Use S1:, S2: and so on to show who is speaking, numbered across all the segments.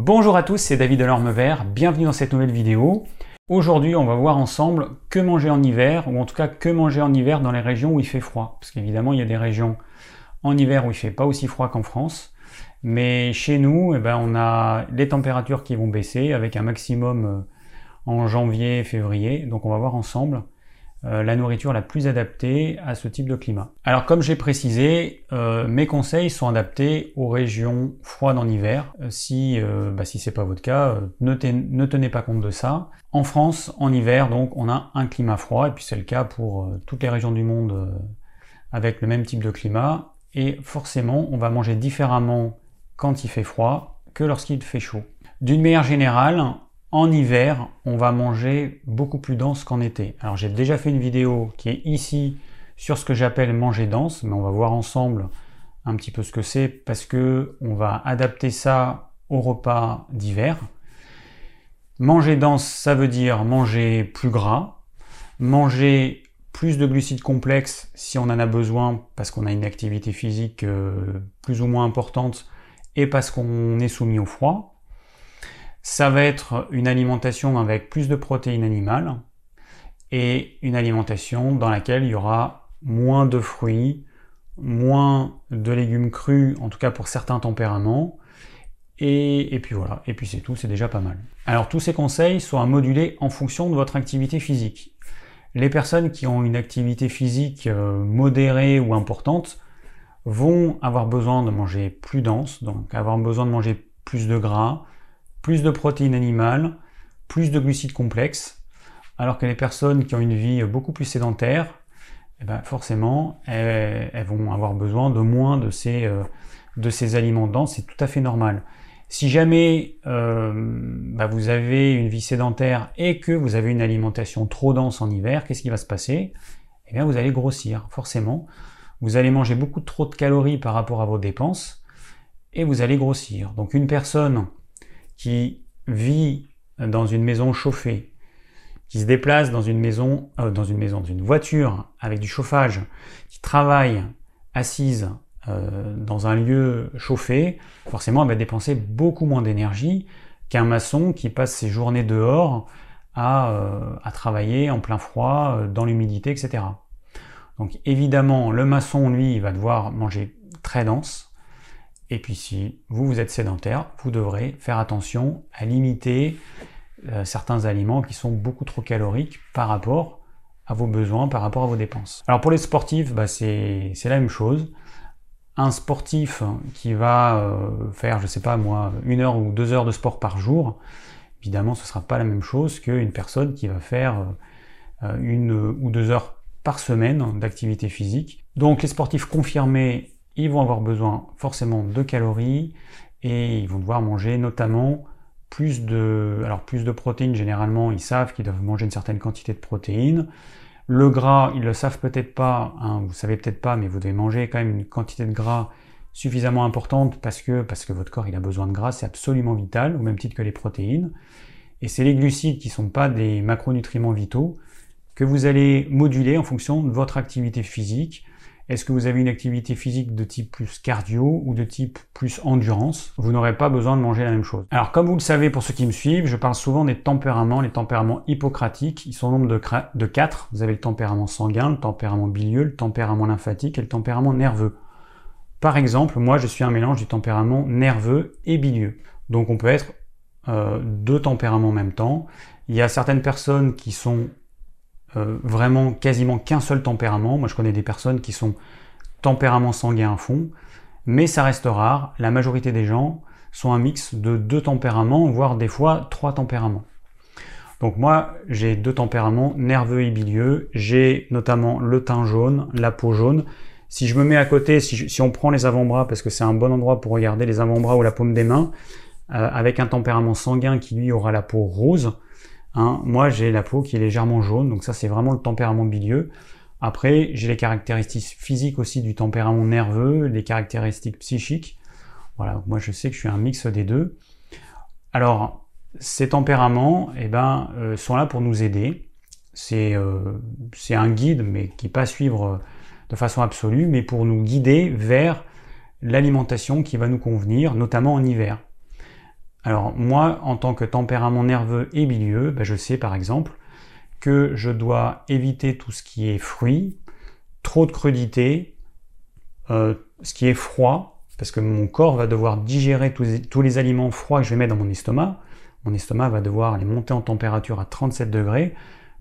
S1: Bonjour à tous, c'est David Delorme Vert, bienvenue dans cette nouvelle vidéo. Aujourd'hui, on va voir ensemble que manger en hiver, ou en tout cas que manger en hiver dans les régions où il fait froid. Parce qu'évidemment, il y a des régions en hiver où il fait pas aussi froid qu'en France. Mais chez nous, eh ben, on a les températures qui vont baisser avec un maximum euh, en janvier, février. Donc on va voir ensemble euh, la nourriture la plus adaptée à ce type de climat. Alors comme j'ai précisé, euh, mes conseils sont adaptés aux régions froides en hiver. Euh, si bah, si c'est pas votre cas, ne, ne, tenez pas compte de ça. En France, en hiver, donc on a un climat froid et puis c'est le cas pour toutes les régions du monde avec le même type de climat. Et forcément, on va manger différemment quand il fait froid que lorsqu'il fait chaud. D'une manière générale, en hiver, on va manger beaucoup plus dense qu'en été. Alors j'ai déjà fait une vidéo qui est ici sur ce que j'appelle manger dense, mais on va voir ensemble un petit peu ce que c'est parce que on va adapter ça au repas d'hiver. Manger dense, ça veut dire manger plus gras, manger plus de glucides complexes si on en a besoin parce qu'on a une activité physique euh, plus ou moins importante et parce qu'on est soumis au froid ça va être une alimentation avec plus de protéines animales et une alimentation dans laquelle il y aura moins de fruits, moins de légumes crus, en tout cas pour certains tempéraments. Et, puis voilà, et puis c'est tout, c'est déjà pas mal. Alors tous ces conseils sont à moduler en fonction de votre activité physique. Les personnes qui ont une activité physique euh, modérée ou importante vont avoir besoin de manger plus dense, donc avoir besoin de manger plus de gras, plus de protéines animales, plus de glucides complexes, alors que les personnes qui ont une vie beaucoup plus sédentaire, eh ben forcément, elles, vont avoir besoin de moins de ces, euh, aliments denses, c'est tout à fait normal. Si jamais euh, bah, vous avez une vie sédentaire et que vous avez une alimentation trop dense en hiver, qu'est-ce qui va se passer? Eh bien, vous allez grossir, forcément. Vous allez manger beaucoup trop de calories par rapport à vos dépenses et vous allez grossir. Donc, une personne qui vit dans une maison chauffée, qui se déplace dans une maison, euh, dans une maison, dans une voiture avec du chauffage, qui travaille assise euh, dans un lieu chauffé, forcément va dépenser beaucoup moins d'énergie qu'un maçon qui passe ses journées dehors à, euh, à travailler en plein froid, dans l'humidité, etc. Donc évidemment, le maçon, lui, va devoir manger très dense, et puis si vous, vous êtes sédentaire, vous devrez faire attention à limiter euh, certains aliments qui sont beaucoup trop caloriques par rapport à vos besoins, par rapport à vos dépenses. Alors pour les sportifs, bah c'est la même chose. Un sportif qui va euh, faire, je sais pas moi, une heure ou deux heures de sport par jour, évidemment ce ne sera pas la même chose qu'une personne qui va faire euh, une ou deux heures par semaine d'activité physique. Donc les sportifs confirmés ils vont avoir besoin forcément de calories et ils vont devoir manger notamment plus de, protéines. Généralement, ils savent qu'ils doivent manger une certaine quantité de protéines. Le gras, ils le savent peut-être pas, hein, vous savez peut-être pas, mais vous devez manger quand même une quantité de gras suffisamment importante parce que, parce que votre corps il a besoin de gras, c'est absolument vital, au même titre que les protéines. Et c'est les glucides qui ne sont pas des macronutriments vitaux que vous allez moduler en fonction de votre activité physique, est-ce que vous avez une activité physique de type plus cardio ou de type plus endurance? Vous n'aurez pas besoin de manger la même chose. Alors comme vous le savez pour ceux qui me suivent, je parle souvent des tempéraments, les tempéraments hippocratiques. Ils sont au nombre de, de 4. Vous avez le tempérament sanguin, le tempérament bilieux, le tempérament lymphatique et le tempérament nerveux. Par exemple, moi je suis un mélange du tempérament nerveux et bilieux. Donc on peut être euh, deux tempéraments en même temps. Il y a certaines personnes qui sont euh, vraiment quasiment qu'un seul tempérament. Moi, je connais des personnes qui sont tempérament sanguin à fond, mais ça reste rare. La majorité des gens sont un mix de deux tempéraments, voire des fois trois tempéraments. Donc moi, j'ai deux tempéraments, nerveux et bilieux. J'ai notamment le teint jaune, la peau jaune. Si je me mets à côté, si, on prend les avant-bras, parce que c'est un bon endroit pour regarder les avant-bras ou la paume des mains, euh, avec un tempérament sanguin qui lui aura la peau rose, Hein, moi, j'ai la peau qui est légèrement jaune, donc ça, c'est vraiment le tempérament bilieux. Après, j'ai les caractéristiques physiques aussi du tempérament nerveux, les caractéristiques psychiques. Voilà, moi, je sais que je suis un mix des deux. Alors, ces tempéraments, eh ben, euh, sont là pour nous aider. Euh, c'est un guide, mais qui pas suivre de façon absolue, mais pour nous guider vers l'alimentation qui va nous convenir, notamment en hiver. Alors moi, en tant que tempérament nerveux et bilieux, ben, je sais par exemple que je dois éviter tout ce qui est fruits, trop de crudité, euh, ce qui est froid, parce que mon corps va devoir digérer tous les, aliments froids que je vais mettre dans mon estomac. Mon estomac va devoir aller monter en température à 37 degrés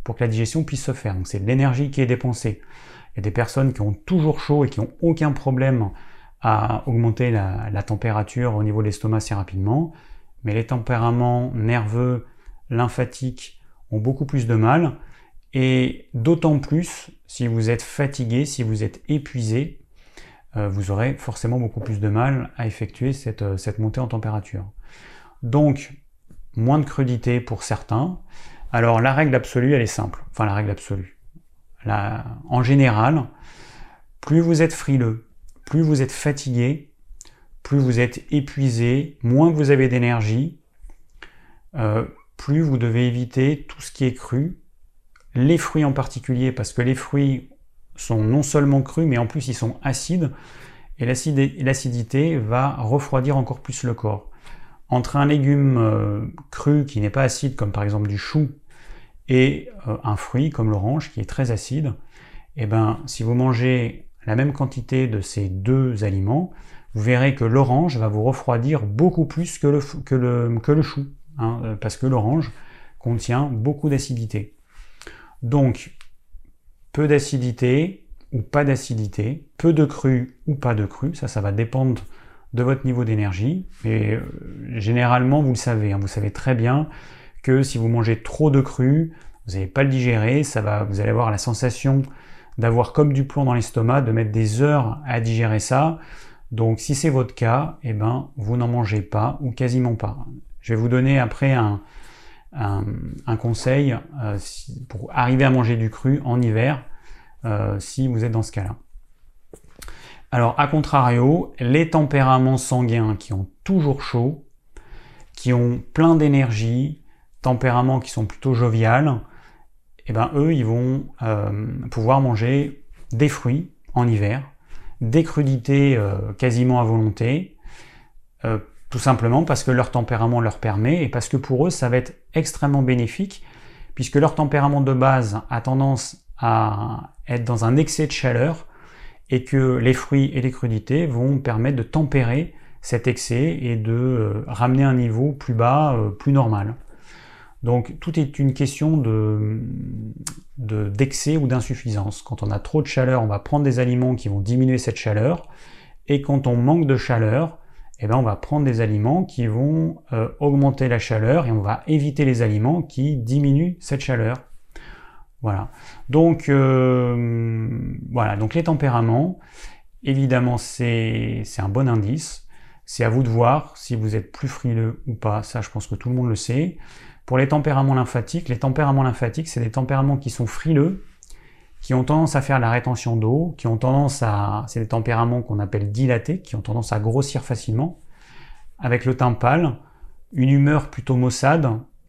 S1: pour que la digestion puisse se faire. Donc c'est l'énergie qui est dépensée. Il y a des personnes qui ont toujours chaud et qui n'ont aucun problème à augmenter la, la température au niveau de l'estomac assez rapidement. Mais les tempéraments nerveux, lymphatiques ont beaucoup plus de mal. Et d'autant plus si vous êtes fatigué, si vous êtes épuisé, euh, vous aurez forcément beaucoup plus de mal à effectuer cette, euh, cette montée en température. Donc, moins de crudité pour certains. Alors, la règle absolue, elle est simple. Enfin, la règle absolue. en général, plus vous êtes frileux, plus vous êtes fatigué, plus vous êtes épuisé, moins vous avez d'énergie, euh, plus vous devez éviter tout ce qui est cru, les fruits en particulier, parce que les fruits sont non seulement crus, mais en plus ils sont acides, et l'acidité va refroidir encore plus le corps. Entre un légume euh, cru qui n'est pas acide, comme par exemple du chou, et euh, un fruit comme l'orange qui est très acide, et eh ben, si vous mangez la même quantité de ces deux aliments, vous verrez que l'orange va vous refroidir beaucoup plus que le, que le, que le chou, hein, euh, parce que l'orange contient beaucoup d'acidité. Donc, peu d'acidité ou pas d'acidité, peu de cru ou pas de cru, ça, ça va dépendre de votre niveau d'énergie. Et euh, généralement, vous le savez, hein, vous savez très bien que si vous mangez trop de cru, vous n'allez pas le digérer, ça va, vous allez avoir la sensation d'avoir comme du plomb dans l'estomac, de mettre des heures à digérer ça. Donc si c'est votre cas, eh ben, vous n'en mangez pas ou quasiment pas. Je vais vous donner après un, conseil euh, pour arriver à manger du cru en hiver euh, si vous êtes dans ce cas-là. Alors, à contrario, les tempéraments sanguins qui ont toujours chaud, qui ont plein d'énergie, tempéraments qui sont plutôt joviales, eh ben eux, ils vont euh, pouvoir manger des fruits en hiver, des crudités quasiment à volonté, tout simplement parce que leur tempérament leur permet et parce que pour eux, ça va être extrêmement bénéfique puisque leur tempérament de base a tendance à être dans un excès de chaleur et que les fruits et les crudités vont permettre de tempérer cet excès et de euh, ramener un niveau plus bas, euh, plus normal. Donc tout est une question de, d'excès ou d'insuffisance. Quand on a trop de chaleur, on va prendre des aliments qui vont diminuer cette chaleur. Et quand on manque de chaleur, eh ben, on va prendre des aliments qui vont euh, augmenter la chaleur et on va éviter les aliments qui diminuent cette chaleur. Voilà. Donc, euh, voilà. Donc les tempéraments, évidemment, c'est un bon indice. C'est à vous de voir si vous êtes plus frileux ou pas. Ça, je pense que tout le monde le sait. Pour les tempéraments lymphatiques, les tempéraments lymphatiques, c'est des tempéraments qui sont frileux, qui ont tendance à faire la rétention d'eau, qui ont tendance à, c'est des tempéraments qu'on appelle dilatés, qui ont tendance à grossir facilement, avec le teint pâle, une humeur plutôt maussade,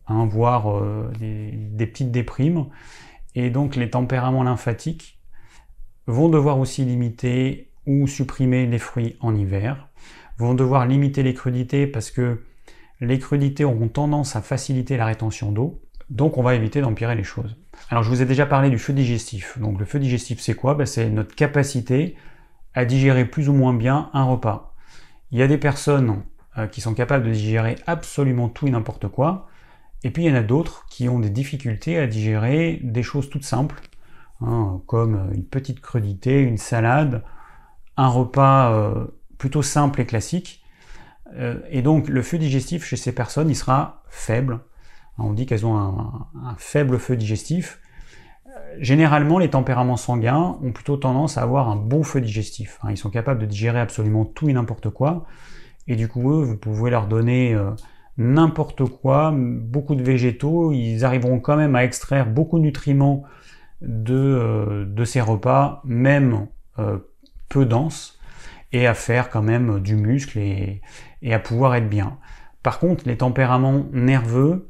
S1: hein, voire euh, des, petites déprimes, et donc les tempéraments lymphatiques vont devoir aussi limiter ou supprimer les fruits en hiver, vont devoir limiter les crudités parce que les crudités auront tendance à faciliter la rétention d'eau, donc on va éviter d'empirer les choses. Alors je vous ai déjà parlé du feu digestif. Donc le feu digestif c'est quoi? Ben, C'est notre capacité à digérer plus ou moins bien un repas. Il y a des personnes euh, qui sont capables de digérer absolument tout et n'importe quoi. Et puis il y en a d'autres qui ont des difficultés à digérer des choses toutes simples, hein, comme une petite crudité, une salade, un repas euh, plutôt simple et classique. Euh, et donc le feu digestif chez ces personnes, il sera faible, on dit qu'elles ont un, faible feu digestif. Euh, généralement, les tempéraments sanguins ont plutôt tendance à avoir un bon feu digestif. Hein. Ils sont capables de digérer absolument tout et n'importe quoi. Et du coup, eux, vous pouvez leur donner euh, n'importe quoi, beaucoup de végétaux, ils arriveront quand même à extraire beaucoup de nutriments de, euh, ces repas, même peu denses, et à faire quand même du muscle et à pouvoir être bien. Par contre, les tempéraments nerveux,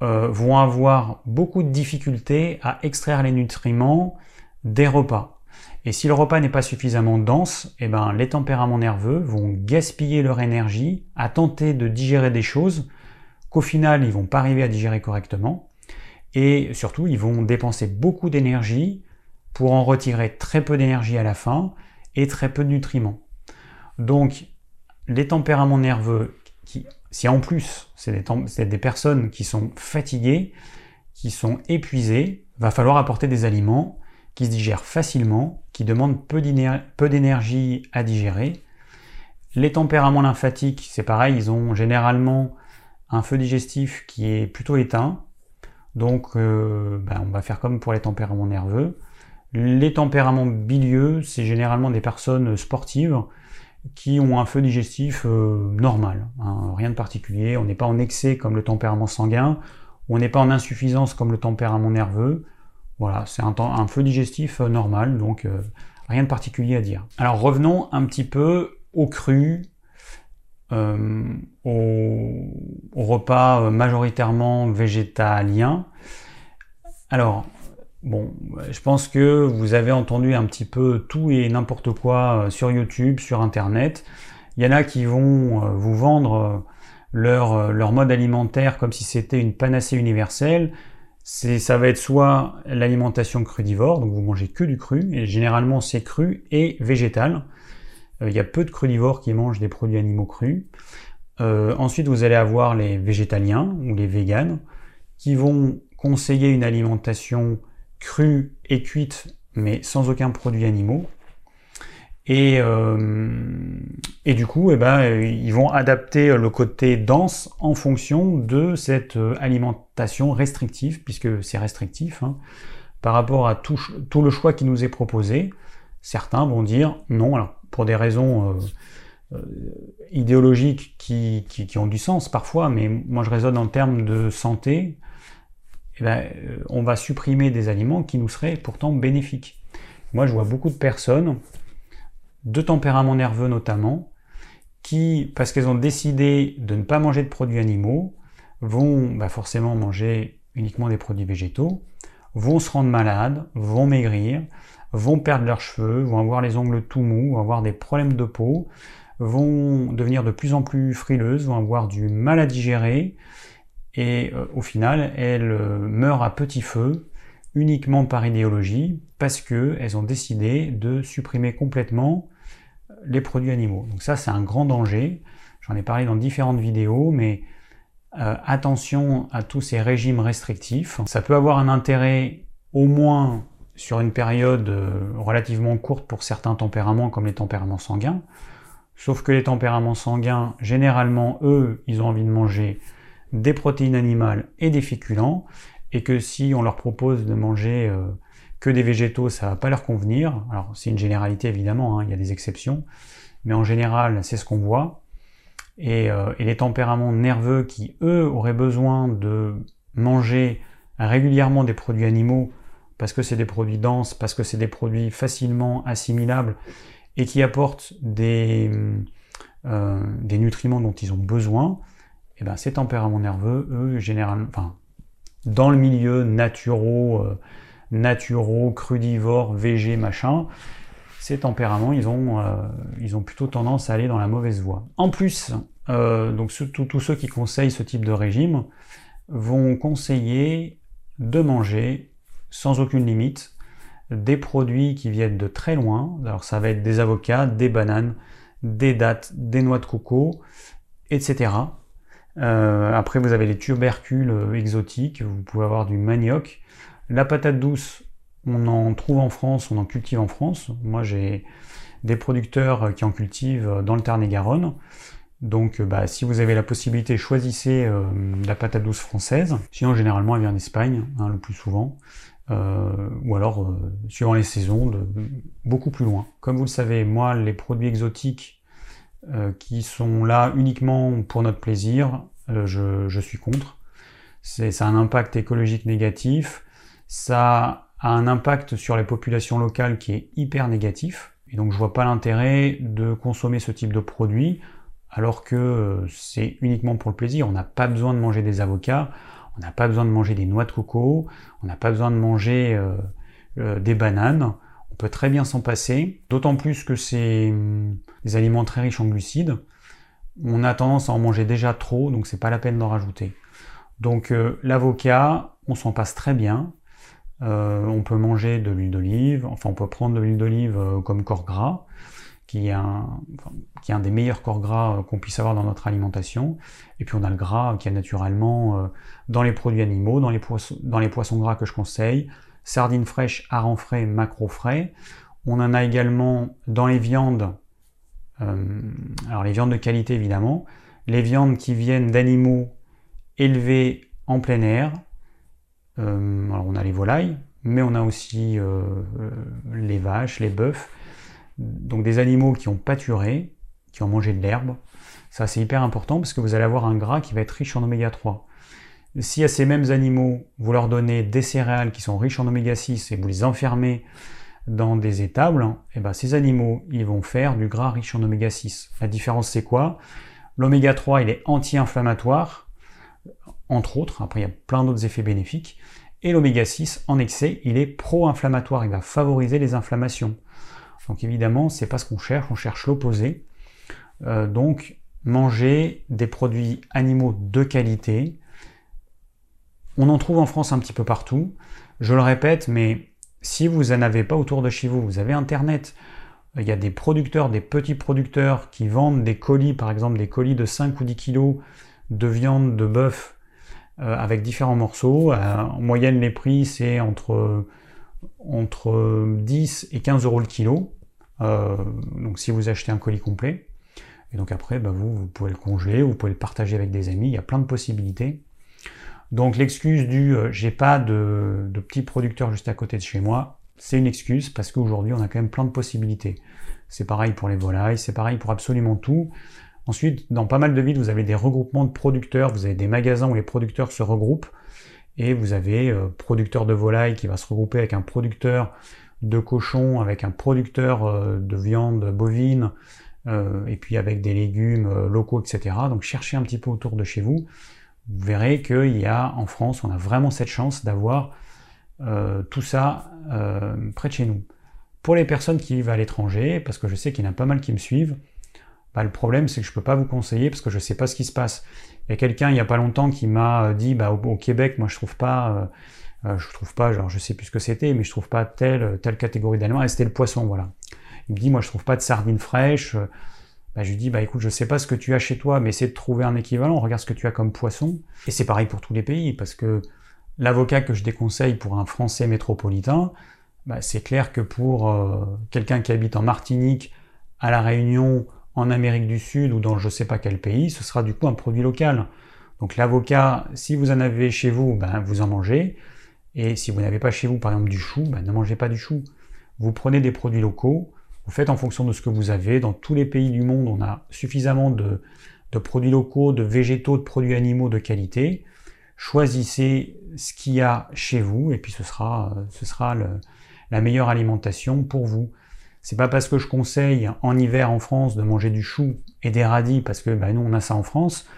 S1: euh, vont avoir beaucoup de difficultés à extraire les nutriments des repas. Et si le repas n'est pas suffisamment dense, eh ben, les tempéraments nerveux vont gaspiller leur énergie à tenter de digérer des choses qu'au final ils vont pas arriver à digérer correctement. Et surtout, ils vont dépenser beaucoup d'énergie pour en retirer très peu d'énergie à la fin et très peu de nutriments. Donc, les tempéraments nerveux, qui, si en plus c'est des, personnes qui sont fatiguées, qui sont épuisées, va falloir apporter des aliments qui se digèrent facilement, qui demandent peu d'énergie à digérer. Les tempéraments lymphatiques, c'est pareil, ils ont généralement un feu digestif qui est plutôt éteint. Donc euh, ben, on va faire comme pour les tempéraments nerveux. Les tempéraments bilieux, c'est généralement des personnes sportives qui ont un feu digestif euh, normal, hein, rien de particulier. On n'est pas en excès comme le tempérament sanguin, on n'est pas en insuffisance comme le tempérament nerveux. Voilà, c'est un, feu digestif euh, normal, donc rien de particulier à dire. Alors revenons un petit peu au cru, euh, au, repas majoritairement végétalien. Alors, bon, je pense que vous avez entendu un petit peu tout et n'importe quoi euh, sur YouTube, sur Internet. Il y en a qui vont euh, vous vendre leur, leur mode alimentaire comme si c'était une panacée universelle. Ça va être soit l'alimentation crudivore, donc vous mangez que du cru, et généralement c'est cru et végétal. Euh, il y a peu de crudivores qui mangent des produits animaux crus. Euh, ensuite, vous allez avoir les végétaliens ou les véganes qui vont conseiller une alimentation crue et cuite, mais sans aucun produit animaux. Et, euh, et du coup, eh ben, ils vont adapter le côté dense en fonction de cette alimentation restrictive, puisque c'est restrictif, hein, par rapport à tout, le choix qui nous est proposé. Certains vont dire non, alors pour des raisons euh, euh, idéologiques qui, qui, ont du sens parfois, mais moi je raisonne en termes de santé, eh ben, euh, on va supprimer des aliments qui nous seraient pourtant bénéfiques. Moi je vois beaucoup de personnes, de tempérament nerveux notamment, qui, parce qu'elles ont décidé de ne pas manger de produits animaux, vont bah, forcément manger uniquement des produits végétaux, vont se rendre malades, vont maigrir, vont perdre leurs cheveux, vont avoir les ongles tout mous, vont avoir des problèmes de peau, vont devenir de plus en plus frileuses, vont avoir du mal à digérer, et euh, au final, elles euh, meurent à petit feu uniquement par idéologie parce qu'elles ont décidé de supprimer complètement les produits animaux. Donc ça, c'est un grand danger. J'en ai parlé dans différentes vidéos, mais euh, attention à tous ces régimes restrictifs. Ça peut avoir un intérêt au moins sur une période euh, relativement courte pour certains tempéraments comme les tempéraments sanguins. Sauf que les tempéraments sanguins, généralement, eux, ils ont envie de manger des protéines animales et des féculents, et que si on leur propose de manger euh, que des végétaux, ça va pas leur convenir. Alors c'est une généralité évidemment, hein, il y a des exceptions, mais en général c'est ce qu'on voit. Et, euh, et, les tempéraments nerveux qui eux auraient besoin de manger régulièrement des produits animaux parce que c'est des produits denses, parce que c'est des produits facilement assimilables et qui apportent des, euh, des nutriments dont ils ont besoin, eh ben ces tempéraments nerveux, eux, généralement, dans le milieu naturaux, euh, naturaux, crudivores, végé, machin, ces tempéraments, ils ont, euh, ils ont plutôt tendance à aller dans la mauvaise voie. En plus, donc tous ceux qui conseillent ce type de régime vont conseiller de manger sans aucune limite, des produits qui viennent de très loin. Alors ça va être des avocats, des bananes, des dattes, des noix de coco, etc. Euh, après vous avez les tubercules euh, exotiques, vous pouvez avoir du manioc. La patate douce, on en trouve en France, on en cultive en France. Moi j'ai des producteurs qui en cultivent dans le Tarn-et-Garonne. Donc bah, si vous avez la possibilité, choisissez euh, la patate douce française. Sinon généralement elle vient d'Espagne, hein, le plus souvent. Euh, ou alors, euh, suivant les saisons, beaucoup plus loin. Comme vous le savez, moi, les produits exotiques euh, qui sont là uniquement pour notre plaisir, je, je, suis contre. Ça a un impact écologique négatif, ça a un impact sur les populations locales qui est hyper négatif, et donc je vois pas l'intérêt de consommer ce type de produit alors que c'est uniquement pour le plaisir. On n'a pas besoin de manger des avocats, on n'a pas besoin de manger des noix de coco, on n'a pas besoin de manger euh, euh, des bananes. Peut très bien s'en passer, d'autant plus que c'est hum, des aliments très riches en glucides. On a tendance à en manger déjà trop, donc c'est pas la peine d'en rajouter. Donc euh, l'avocat, on s'en passe très bien. Euh, on peut manger de l'huile d'olive, enfin on peut prendre de l'huile d'olive euh, comme corps gras, qui est, un, qui est un des meilleurs corps gras qu'on puisse avoir dans notre alimentation. Et puis on a le gras qui est naturellement dans les produits animaux, dans les, poissons, dans les poissons gras que je conseille, sardines fraîches, harengs frais, macro frais. On en a également dans les viandes, alors les viandes de qualité évidemment, les viandes qui viennent d'animaux élevés en plein air. Euh, alors on a les volailles, mais on a aussi euh, euh, les vaches, les bœufs, donc des animaux qui ont pâturé, qui ont mangé de l'herbe. Ça c'est hyper important parce que vous allez avoir un gras qui va être riche en oméga 3. Si à ces mêmes animaux, vous leur donnez des céréales qui sont riches en oméga 6 et vous les enfermez dans des étables, et eh ben ces animaux, ils vont faire du gras riche en oméga 6. La différence c'est quoi? L'oméga 3, il est anti-inflammatoire, entre autres, après il y a plein d'autres effets bénéfiques, et l'oméga 6 en excès, il est pro-inflammatoire, il va favoriser les inflammations. Donc évidemment, c'est pas ce qu'on cherche, on cherche l'opposé. Euh, donc manger des produits animaux de qualité. On en trouve en France un petit peu partout. Je le répète, mais si vous n'en avez pas autour de chez vous, vous avez Internet, il y a des producteurs, des petits producteurs qui vendent des colis, par exemple des colis de 5 ou 10 kilos de viande de bœuf euh, avec différents morceaux. Euh, en moyenne, les prix, c'est entre, entre 10 et 15 euros le kilo. Euh, donc si vous achetez un colis complet. Et donc après, bah, vous, vous pouvez le congeler, vous pouvez le partager avec des amis, il y a plein de possibilités. Donc l'excuse du j'ai pas de, de petits producteurs juste à côté de chez moi, c'est une excuse parce qu'aujourd'hui on a quand même plein de possibilités. C'est pareil pour les volailles, c'est pareil pour absolument tout. Ensuite, dans pas mal de villes, vous avez des regroupements de producteurs, vous avez des magasins où les producteurs se regroupent, et vous avez euh, producteur de volaille qui va se regrouper avec un producteur de cochon, avec un producteur euh, de viande bovine, euh, et puis avec des légumes locaux, etc. Donc cherchez un petit peu autour de chez vous. Vous verrez qu'il y a en France, on a vraiment cette chance d'avoir tout ça près de chez nous. Pour les personnes qui vivent à l'étranger, parce que je sais qu'il y en a pas mal qui me suivent, bah, le problème, c'est que je ne peux pas vous conseiller parce que je ne sais pas ce qui se passe. Il y a quelqu'un il n'y a pas longtemps qui m'a euh, dit bah, au, Québec, moi je trouve pas, euh, euh, je trouve pas, genre je sais plus ce que c'était, mais je trouve pas telle, telle catégorie d'aliments, et c'était le poisson, voilà. Il me dit moi je trouve pas de sardines fraîches. Bah, je lui dis bah écoute, je sais pas ce que tu as chez toi, mais essaie de trouver un équivalent, regarde ce que tu as comme poisson. Et c'est pareil pour tous les pays, parce que l'avocat que je déconseille pour un Français métropolitain, bah, c'est clair que pour quelqu'un qui habite en Martinique, à La Réunion, en Amérique du Sud ou dans je ne sais pas quel pays, ce sera du coup un produit local. Donc l'avocat, si vous en avez chez vous, ben, vous en mangez. Et si vous n'avez pas chez vous, par exemple, du chou, ben, ne mangez pas du chou. Vous prenez des produits locaux, vous faites en fonction de ce que vous avez. Dans tous les pays du monde, on a suffisamment de, produits locaux, de végétaux, de produits animaux de qualité. Choisissez ce qu'il y a chez vous et puis ce sera, sera la meilleure alimentation pour vous. C'est pas parce que je conseille en hiver en France de manger du chou et des radis, parce que bah, nous on a ça en France,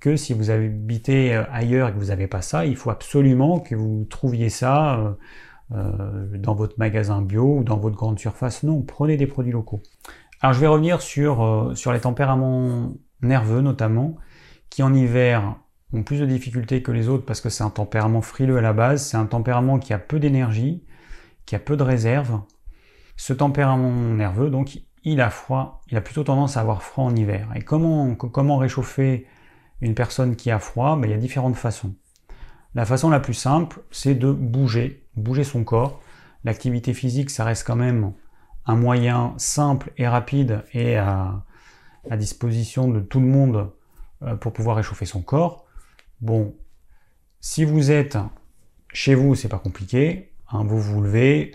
S1: que si vous habitez euh, ailleurs et que vous n'avez pas ça, il faut absolument que vous trouviez ça euh, euh, dans votre magasin bio ou dans votre grande surface. Non, prenez des produits locaux. Alors je vais revenir sur, sur les tempéraments nerveux notamment, qui en hiver ont plus de difficultés que les autres parce que c'est un tempérament frileux à la base, c'est un tempérament qui a peu d'énergie, qui a peu de réserve, ce tempérament nerveux, donc, il a froid, il a plutôt tendance à avoir froid en hiver. Et comment, comment réchauffer une personne qui a froid? Ben, Il y a différentes façons. La façon la plus simple, c'est de bouger, bouger son corps. L'activité physique, ça reste quand même un moyen simple et rapide et à, disposition de tout le monde euh, pour pouvoir réchauffer son corps. Bon, si vous êtes chez vous, c'est pas compliqué. Hein, vous vous levez,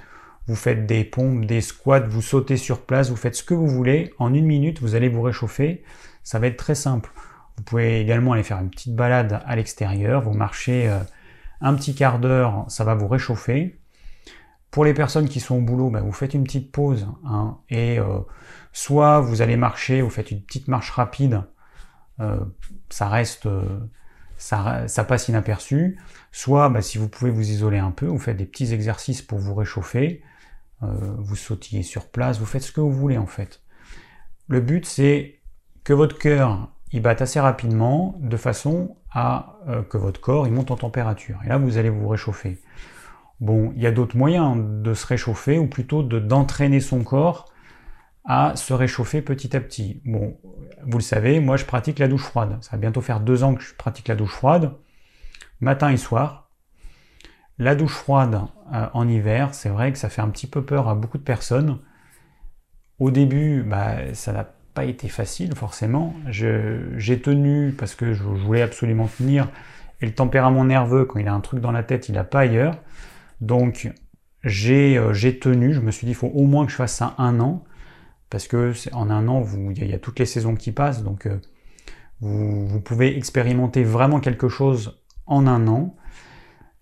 S1: vous faites des pompes, des squats, vous sautez sur place, vous faites ce que vous voulez. En une minute, vous allez vous réchauffer. Ça va être très simple. Vous pouvez également aller faire une petite balade à l'extérieur. Vous marchez euh, un petit quart d'heure, ça va vous réchauffer. Pour les personnes qui sont au boulot, ben, vous faites une petite pause. Hein, et euh, soit vous allez marcher, vous faites une petite marche rapide. Euh, ça reste... Ça, ça, passe inaperçu. Soit, ben, si vous pouvez vous isoler un peu, vous faites des petits exercices pour vous réchauffer. vous sautillez sur place, vous faites ce que vous voulez en fait. Le but c'est que votre cœur il batte assez rapidement de façon à que votre corps il monte en température. Et là vous allez vous réchauffer. Bon, il y a d'autres moyens de se réchauffer, ou plutôt d'entraîner son corps à se réchauffer petit à petit. Bon, vous le savez, moi je pratique la douche froide. Ça va bientôt faire deux ans que je pratique la douche froide, matin et soir. La douche froide euh, en hiver, c'est vrai que ça fait un petit peu peur à beaucoup de personnes. Au début, bah, ça n'a pas été facile forcément. J'ai tenu parce que je voulais absolument tenir. Et le tempérament nerveux, quand il a un truc dans la tête, il n'a pas ailleurs. Donc euh, j'ai tenu, je me suis dit il faut au moins que je fasse ça un an, parce que en un an, il y, a toutes les saisons qui passent, donc euh, vous, pouvez expérimenter vraiment quelque chose en un an.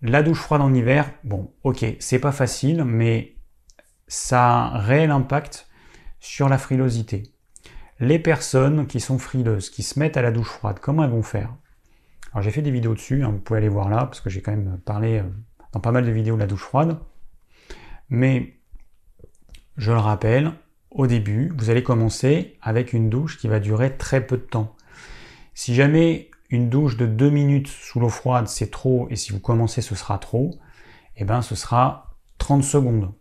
S1: La douche froide en hiver, bon, ok, c'est pas facile, mais ça a un réel impact sur la frilosité. Les personnes qui sont frileuses, qui se mettent à la douche froide, comment elles vont faire? Alors j'ai fait des vidéos dessus, hein, vous pouvez aller voir là, parce que j'ai quand même parlé euh, dans pas mal de vidéos de la douche froide. Mais je le rappelle, au début, vous allez commencer avec une douche qui va durer très peu de temps. Si jamais une douche de 2 minutes sous l'eau froide c'est trop et si vous commencez ce sera trop, eh bien ce sera 30 secondes.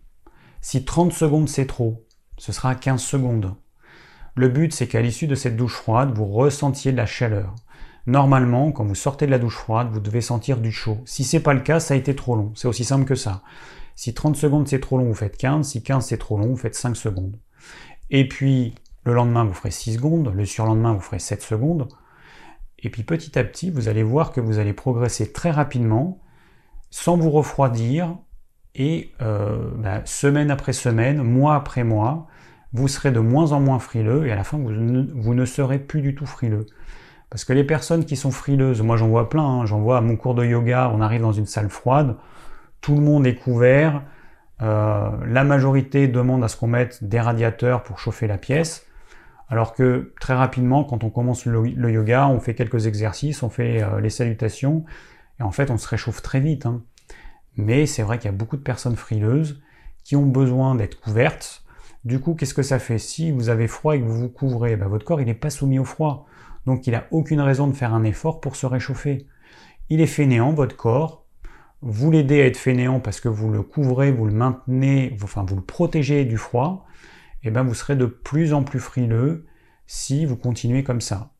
S1: Si 30 secondes c'est trop, ce sera 15 secondes. Le but c'est qu'à l'issue de cette douche froide, vous ressentiez de la chaleur. Normalement, quand vous sortez de la douche froide, vous devez sentir du chaud. Si c'est pas le cas, ça a été trop long. C'est aussi simple que ça. Si 30 secondes c'est trop long, vous faites 15. Si 15 c'est trop long, vous faites 5 secondes. Et puis, le lendemain, vous ferez 6 secondes. Le surlendemain, vous ferez 7 secondes. Et puis petit à petit, vous allez voir que vous allez progresser très rapidement, sans vous refroidir. Et euh, bah, semaine après semaine, mois après mois, vous serez de moins en moins frileux. Et à la fin, vous ne serez plus du tout frileux. Parce que les personnes qui sont frileuses, moi j'en vois plein, hein. j'en vois à mon cours de yoga, on arrive dans une salle froide, tout le monde est couvert, euh, la majorité demande à ce qu'on mette des radiateurs pour chauffer la pièce, alors que très rapidement, quand on commence le, yoga, on fait quelques exercices, on fait euh, les salutations, et en fait on se réchauffe très vite. Hein. Mais c'est vrai qu'il y a beaucoup de personnes frileuses qui ont besoin d'être couvertes. Du coup, qu'est-ce que ça fait Si vous avez froid et que vous vous couvrez, ben, votre corps n'est pas soumis au froid. Donc il n'a aucune raison de faire un effort pour se réchauffer. Il est fainéant, votre corps. Vous l'aidez à être fainéant parce que vous le couvrez, vous le maintenez, enfin vous le protégez du froid, et eh bien vous serez de plus en plus frileux si vous continuez comme ça.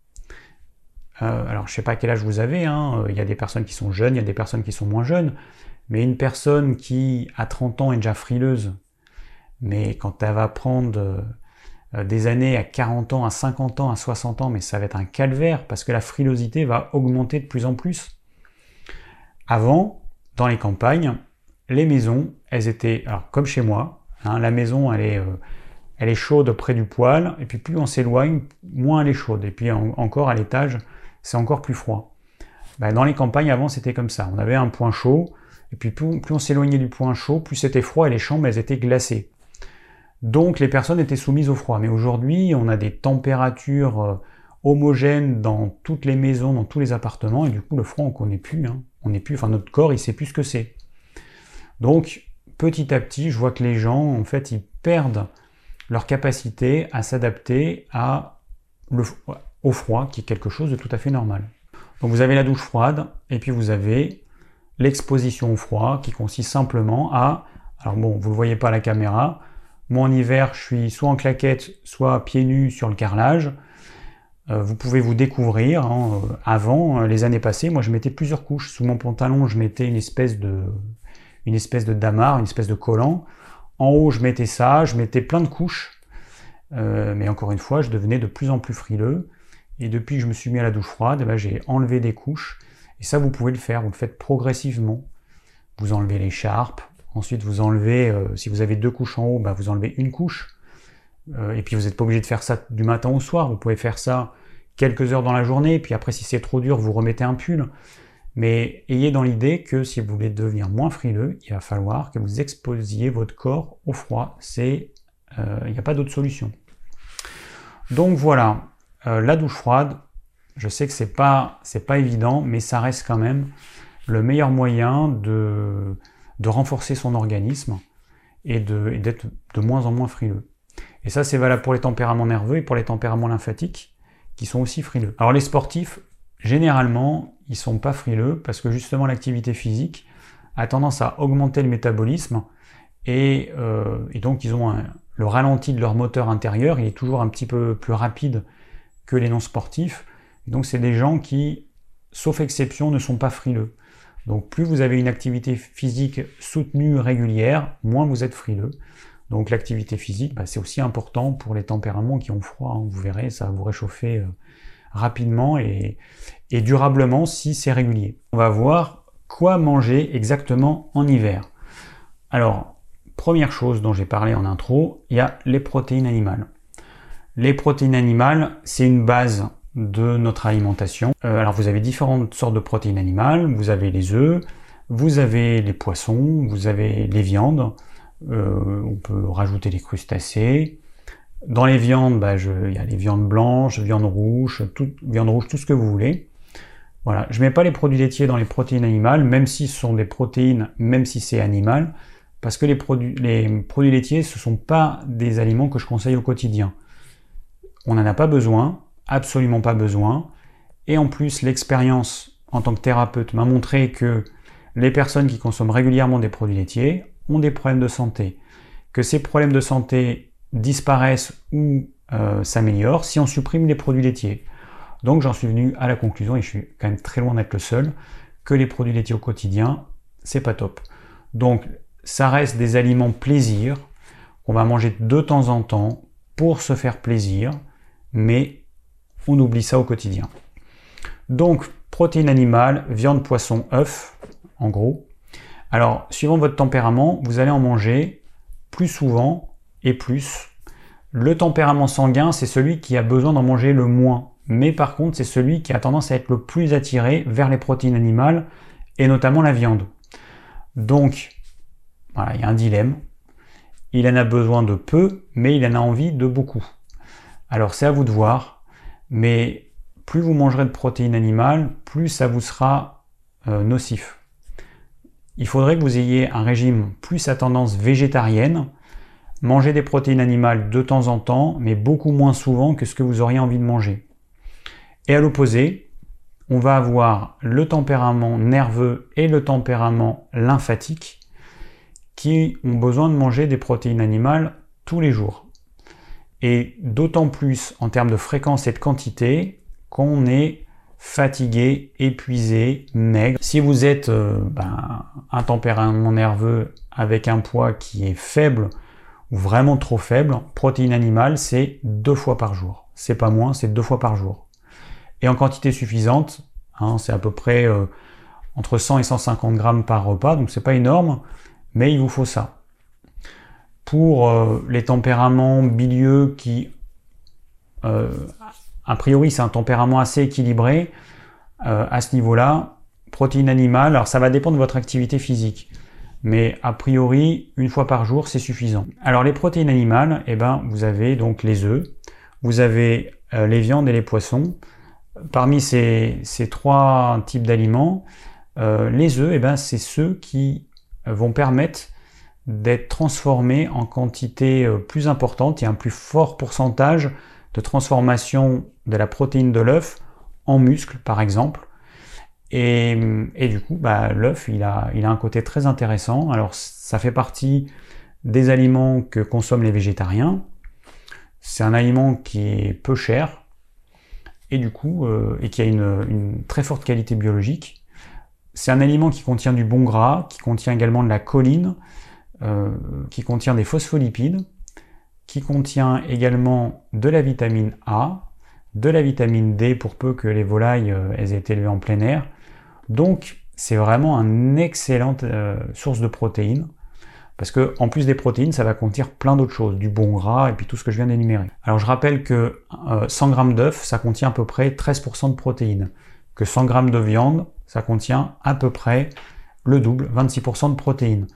S1: Euh, alors je ne sais pas quel âge vous avez, hein. il y a des personnes qui sont jeunes, il y a des personnes qui sont moins jeunes, mais une personne qui à 30 ans est déjà frileuse, mais quand elle va prendre euh, des années à 40 ans, à 50 ans, à 60 ans, mais ça va être un calvaire parce que la frilosité va augmenter de plus en plus. Avant, dans les campagnes, les maisons, elles étaient, alors comme chez moi, hein, la maison elle est, euh, elle est chaude près du poêle, et puis plus on s'éloigne, moins elle est chaude, et puis encore à l'étage, c'est encore plus froid. Ben, dans les campagnes avant c'était comme ça, on avait un point chaud, et puis plus on s'éloignait du point chaud, plus c'était froid et les chambres elles étaient glacées. Donc les personnes étaient soumises au froid. Mais aujourd'hui, on a des températures euh, homogènes dans toutes les maisons, dans tous les appartements, et du coup le froid on connaît plus. Hein. On n'est plus, enfin notre corps il sait plus ce que c'est. Donc petit à petit, je vois que les gens en fait ils perdent leur capacité à s'adapter au froid, qui est quelque chose de tout à fait normal. Donc vous avez la douche froide, et puis vous avez l'exposition au froid, qui consiste simplement à, alors bon, vous ne le voyez pas à la caméra, moi en hiver, je suis soit en claquette, soit pieds nus sur le carrelage. Euh, vous pouvez vous découvrir. Hein, euh, avant, euh, les années passées, moi je mettais plusieurs couches. Sous mon pantalon, je mettais une espèce de, une damar, une espèce de collant. En haut, je mettais ça, je mettais plein de couches. mais encore une fois, je devenais de plus en plus frileux. Et depuis que je me suis mis à la douche froide, eh ben, j'ai enlevé des couches. Et ça, vous pouvez le faire. Vous le faites progressivement. Vous enlevez l'écharpe, Ensuite, vous enlevez, euh, si vous avez deux couches en haut, bah, vous enlevez une couche. Euh, et puis, vous n'êtes pas obligé de faire ça du matin au soir. Vous pouvez faire ça quelques heures dans la journée. Puis après, si c'est trop dur, vous remettez un pull. Mais ayez dans l'idée que si vous voulez devenir moins frileux, il va falloir que vous exposiez votre corps au froid. Euh, il n'y a pas d'autre solution. Donc voilà, la douche froide. Je sais que c'est pas, pas évident, mais ça reste quand même le meilleur moyen de de renforcer son organisme et d'être de, moins en moins frileux. Et ça, c'est valable pour les tempéraments nerveux et pour les tempéraments lymphatiques, qui sont aussi frileux. Alors les sportifs, généralement, ils sont pas frileux parce que justement l'activité physique a tendance à augmenter le métabolisme et, euh, donc ils ont le ralenti de leur moteur intérieur, il est toujours un petit peu plus rapide que les non sportifs. donc c'est des gens qui, sauf exception, ne sont pas frileux. Donc plus vous avez une activité physique soutenue, régulière, moins vous êtes frileux. Donc l'activité physique, bah, c'est aussi important pour les tempéraments qui ont froid. Hein. Vous verrez, ça va vous réchauffer euh, rapidement et, durablement si c'est régulier. On va voir quoi manger exactement en hiver. Alors, première chose dont j'ai parlé en intro, il y a les protéines animales. Les protéines animales, c'est une base de notre alimentation. Euh, alors vous avez différentes sortes de protéines animales, vous avez les œufs, vous avez les poissons, vous avez les viandes, euh, on peut rajouter les crustacés. Dans les viandes, bah, il y a les viandes blanches, viande rouge, tout, viande rouge, tout ce que vous voulez. Voilà, je mets pas les produits laitiers dans les protéines animales, même si ce sont des protéines, même si c'est animal, parce que les produits, les produits laitiers, ce sont pas des aliments que je conseille au quotidien. On n'en a pas besoin, absolument pas besoin. Et en plus, l'expérience en tant que thérapeute m'a montré que les personnes qui consomment régulièrement des produits laitiers ont des problèmes de santé. Que ces problèmes de santé disparaissent ou euh, s'améliorent si on supprime les produits laitiers. Donc j'en suis venu à la conclusion, et je suis quand même très loin d'être le seul, que les produits laitiers au quotidien, c'est pas top. Donc ça reste des aliments plaisir qu'on va manger de temps en temps pour se faire plaisir, mais on oublie ça au quotidien. Donc, protéines animales, viande, poisson, œufs, en gros. Alors, suivant votre tempérament, vous allez en manger plus souvent et plus. Le tempérament sanguin, c'est celui qui a besoin d'en manger le moins. Mais par contre, c'est celui qui a tendance à être le plus attiré vers les protéines animales et notamment la viande. Donc, voilà, il y a un dilemme. Il en a besoin de peu, mais il en a envie de beaucoup. Alors, c'est à vous de voir mais plus vous mangerez de protéines animales, plus ça vous sera euh, nocif. Il faudrait que vous ayez un régime plus à tendance végétarienne, manger des protéines animales de temps en temps, mais beaucoup moins souvent que ce que vous auriez envie de manger. Et à l'opposé, on va avoir le tempérament nerveux et le tempérament lymphatique qui ont besoin de manger des protéines animales tous les jours et d'autant plus en termes de fréquence et de quantité qu'on est fatigué, épuisé, maigre. Si vous êtes euh, ben, nerveux avec un poids qui est faible ou vraiment trop faible, protéines animales, c'est deux fois par jour. C'est pas moins, c'est deux fois par jour. Et en quantité suffisante, hein, c'est à peu près euh, entre 100 et 150 grammes par repas, donc c'est pas énorme, mais il vous faut ça pour euh, les tempéraments bilieux qui, euh, a priori, c'est un tempérament assez équilibré euh, à ce niveau-là. Protéines animales, alors ça va dépendre de votre activité physique, mais a priori, une fois par jour, c'est suffisant. Alors les protéines animales, eh ben, vous avez donc les œufs, vous avez les viandes et les poissons. Parmi ces, ces trois types d'aliments, les œufs, eh ben, c'est ceux qui vont permettre d'être transformé en quantité euh, plus importante. Il y a un plus fort pourcentage de transformation de la protéine de l'œuf en muscle, par exemple. Et, du coup, bah, l'œuf, il a, il a un côté très intéressant. Alors, ça fait partie des aliments que consomment les végétariens. C'est un aliment qui est peu cher et du coup, euh, et qui a une, une très forte qualité biologique. C'est un aliment qui contient du bon gras, qui contient également de la choline, euh, qui contient des phospholipides, qui contient également de la vitamine A, de la vitamine D pour peu que les volailles euh, aient été élevées en plein air. Donc c'est vraiment une excellente euh, source de protéines. Parce que en plus des protéines, ça va contenir plein d'autres choses, du bon gras et puis tout ce que je viens d'énumérer. Alors je rappelle que 100 g d'œuf, ça contient à peu près 13% de protéines. Que 100 g de viande, ça contient à peu près le double, 26% de protéines.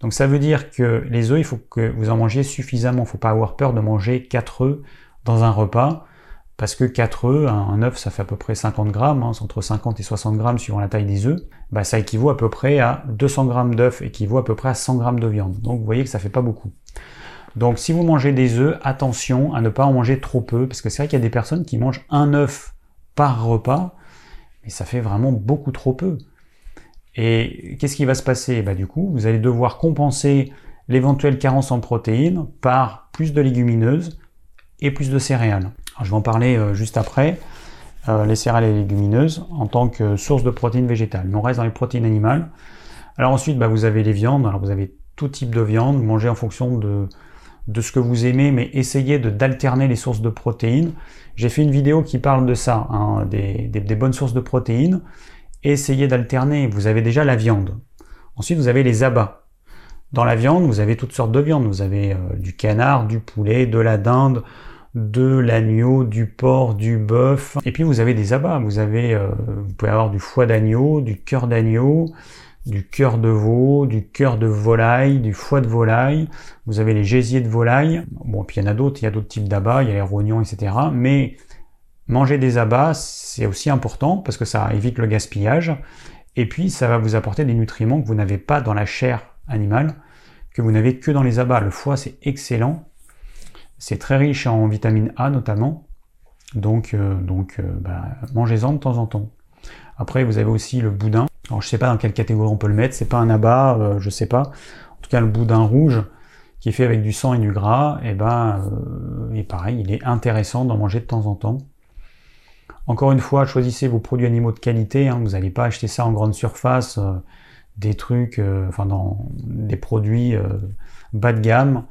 S1: Donc ça veut dire que les œufs, il faut que vous en mangiez suffisamment. Il ne faut pas avoir peur de manger 4 œufs dans un repas. parce que 4 œufs, un œuf ça fait à peu près 50 grammes, hein, entre 50 et 60 grammes suivant la taille des œufs, bah, ça équivaut à peu près à 200 grammes d'œufs, équivaut à peu près à 100 grammes de viande. Donc vous voyez que ça fait pas beaucoup. Donc si vous mangez des œufs, attention à ne pas en manger trop peu, parce que c'est vrai qu'il y a des personnes qui mangent un œuf par repas, mais ça fait vraiment beaucoup trop peu. Et qu'est-ce qui va se passer? Bah, Du coup, vous allez devoir compenser l'éventuelle carence en protéines par plus de légumineuses et plus de céréales. je vais en parler euh, juste après, euh, les céréales et les légumineuses en tant que source de protéines végétales. Mais on reste dans les protéines animales. Alors ensuite, bah, vous avez les viandes. Alors vous avez tout type de viande, mangez en fonction de, de ce que vous aimez, mais essayez d'alterner les sources de protéines. J'ai fait une vidéo qui parle de ça, hein, des, bonnes sources de protéines. Essayez d'alterner. Vous avez déjà la viande. Ensuite, vous avez les abats. Dans la viande, vous avez toutes sortes de viandes. Vous avez euh, du canard, du poulet, de la dinde, de l'agneau, du porc, du bœuf. Et puis vous avez des abats. Vous avez, euh, vous pouvez avoir du foie d'agneau, du cœur d'agneau, du cœur de veau, du cœur de volaille, du foie de volaille, vous avez les gésiers de volaille, bon, puis il y en a d'autres, il y a d'autres types d'abats, il y a les rognons, etc. Mais manger des abats, c'est aussi important parce que ça évite le gaspillage, et puis ça va vous apporter des nutriments que vous n'avez pas dans la chair animale, que vous n'avez que dans les abats. Le foie, c'est excellent, c'est très riche en vitamine A notamment, donc, euh, donc euh, bah, mangez-en de temps en temps. Après, vous avez aussi le boudin. Alors, je sais pas dans quelle catégorie on peut le mettre. C'est pas un abat, euh, je sais pas. En tout cas, le boudin rouge qui est fait avec du sang et du gras, et eh ben, euh, pareil, il est intéressant d'en manger de temps en temps. Encore une fois, choisissez vos produits animaux de qualité. Hein. Vous n'allez pas acheter ça en grande surface, euh, des trucs, enfin dans des produits bas de gamme.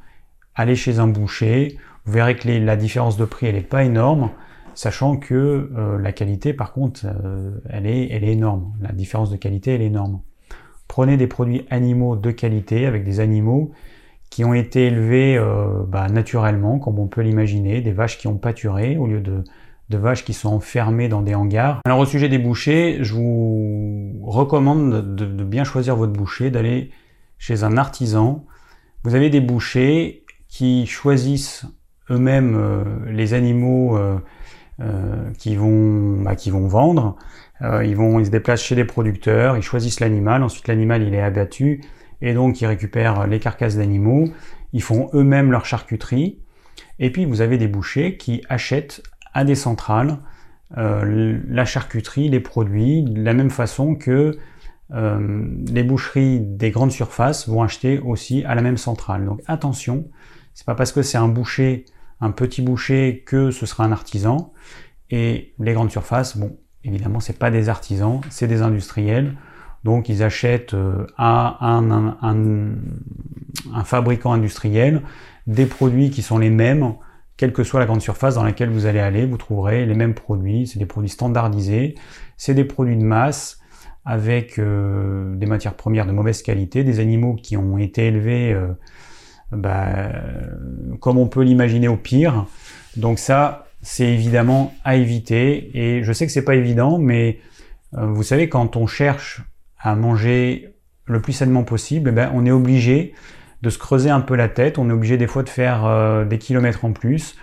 S1: Allez chez un boucher. Vous verrez que la différence de prix, elle n'est pas énorme sachant que euh, la qualité, par contre, euh, elle, est, elle est énorme. La différence de qualité, elle est énorme. Prenez des produits animaux de qualité avec des animaux qui ont été élevés euh, bah, naturellement, comme on peut l'imaginer, des vaches qui ont pâturé au lieu de, de vaches qui sont enfermées dans des hangars. Alors au sujet des bouchers, je vous recommande de, bien choisir votre boucher, d'aller chez un artisan. Vous avez des bouchers qui choisissent eux-mêmes les animaux euh, qui vont bah, qui vont vendre. Euh, ils vont ils se déplacent chez les producteurs, ils choisissent l'animal, ensuite l'animal il est abattu et donc ils récupèrent les carcasses d'animaux, ils font eux-mêmes leur charcuterie et puis vous avez des bouchers qui achètent à des centrales euh, la charcuterie, les produits, de la même façon que euh, les boucheries des grandes surfaces vont acheter aussi à la même centrale. Donc attention, c'est pas parce que c'est un boucher un petit boucher que ce sera un artisan. Et les grandes surfaces, bon, évidemment, c'est pas des artisans, c'est des industriels. Donc ils achètent euh, à un, un, fabricant industriel des produits qui sont les mêmes, quelle que soit la grande surface dans laquelle vous allez aller, vous trouverez les mêmes produits. C'est des produits standardisés, c'est des produits de masse avec euh, des matières premières de mauvaise qualité, des animaux qui ont été élevés euh, bah, comme on peut l'imaginer au pire. Donc ça, c'est évidemment à éviter. Et je sais que c'est pas évident, mais euh, vous savez, quand on cherche à manger le plus sainement possible, eh ben, on est obligé de se creuser un peu la tête. On est obligé des fois de faire euh, des kilomètres en plus.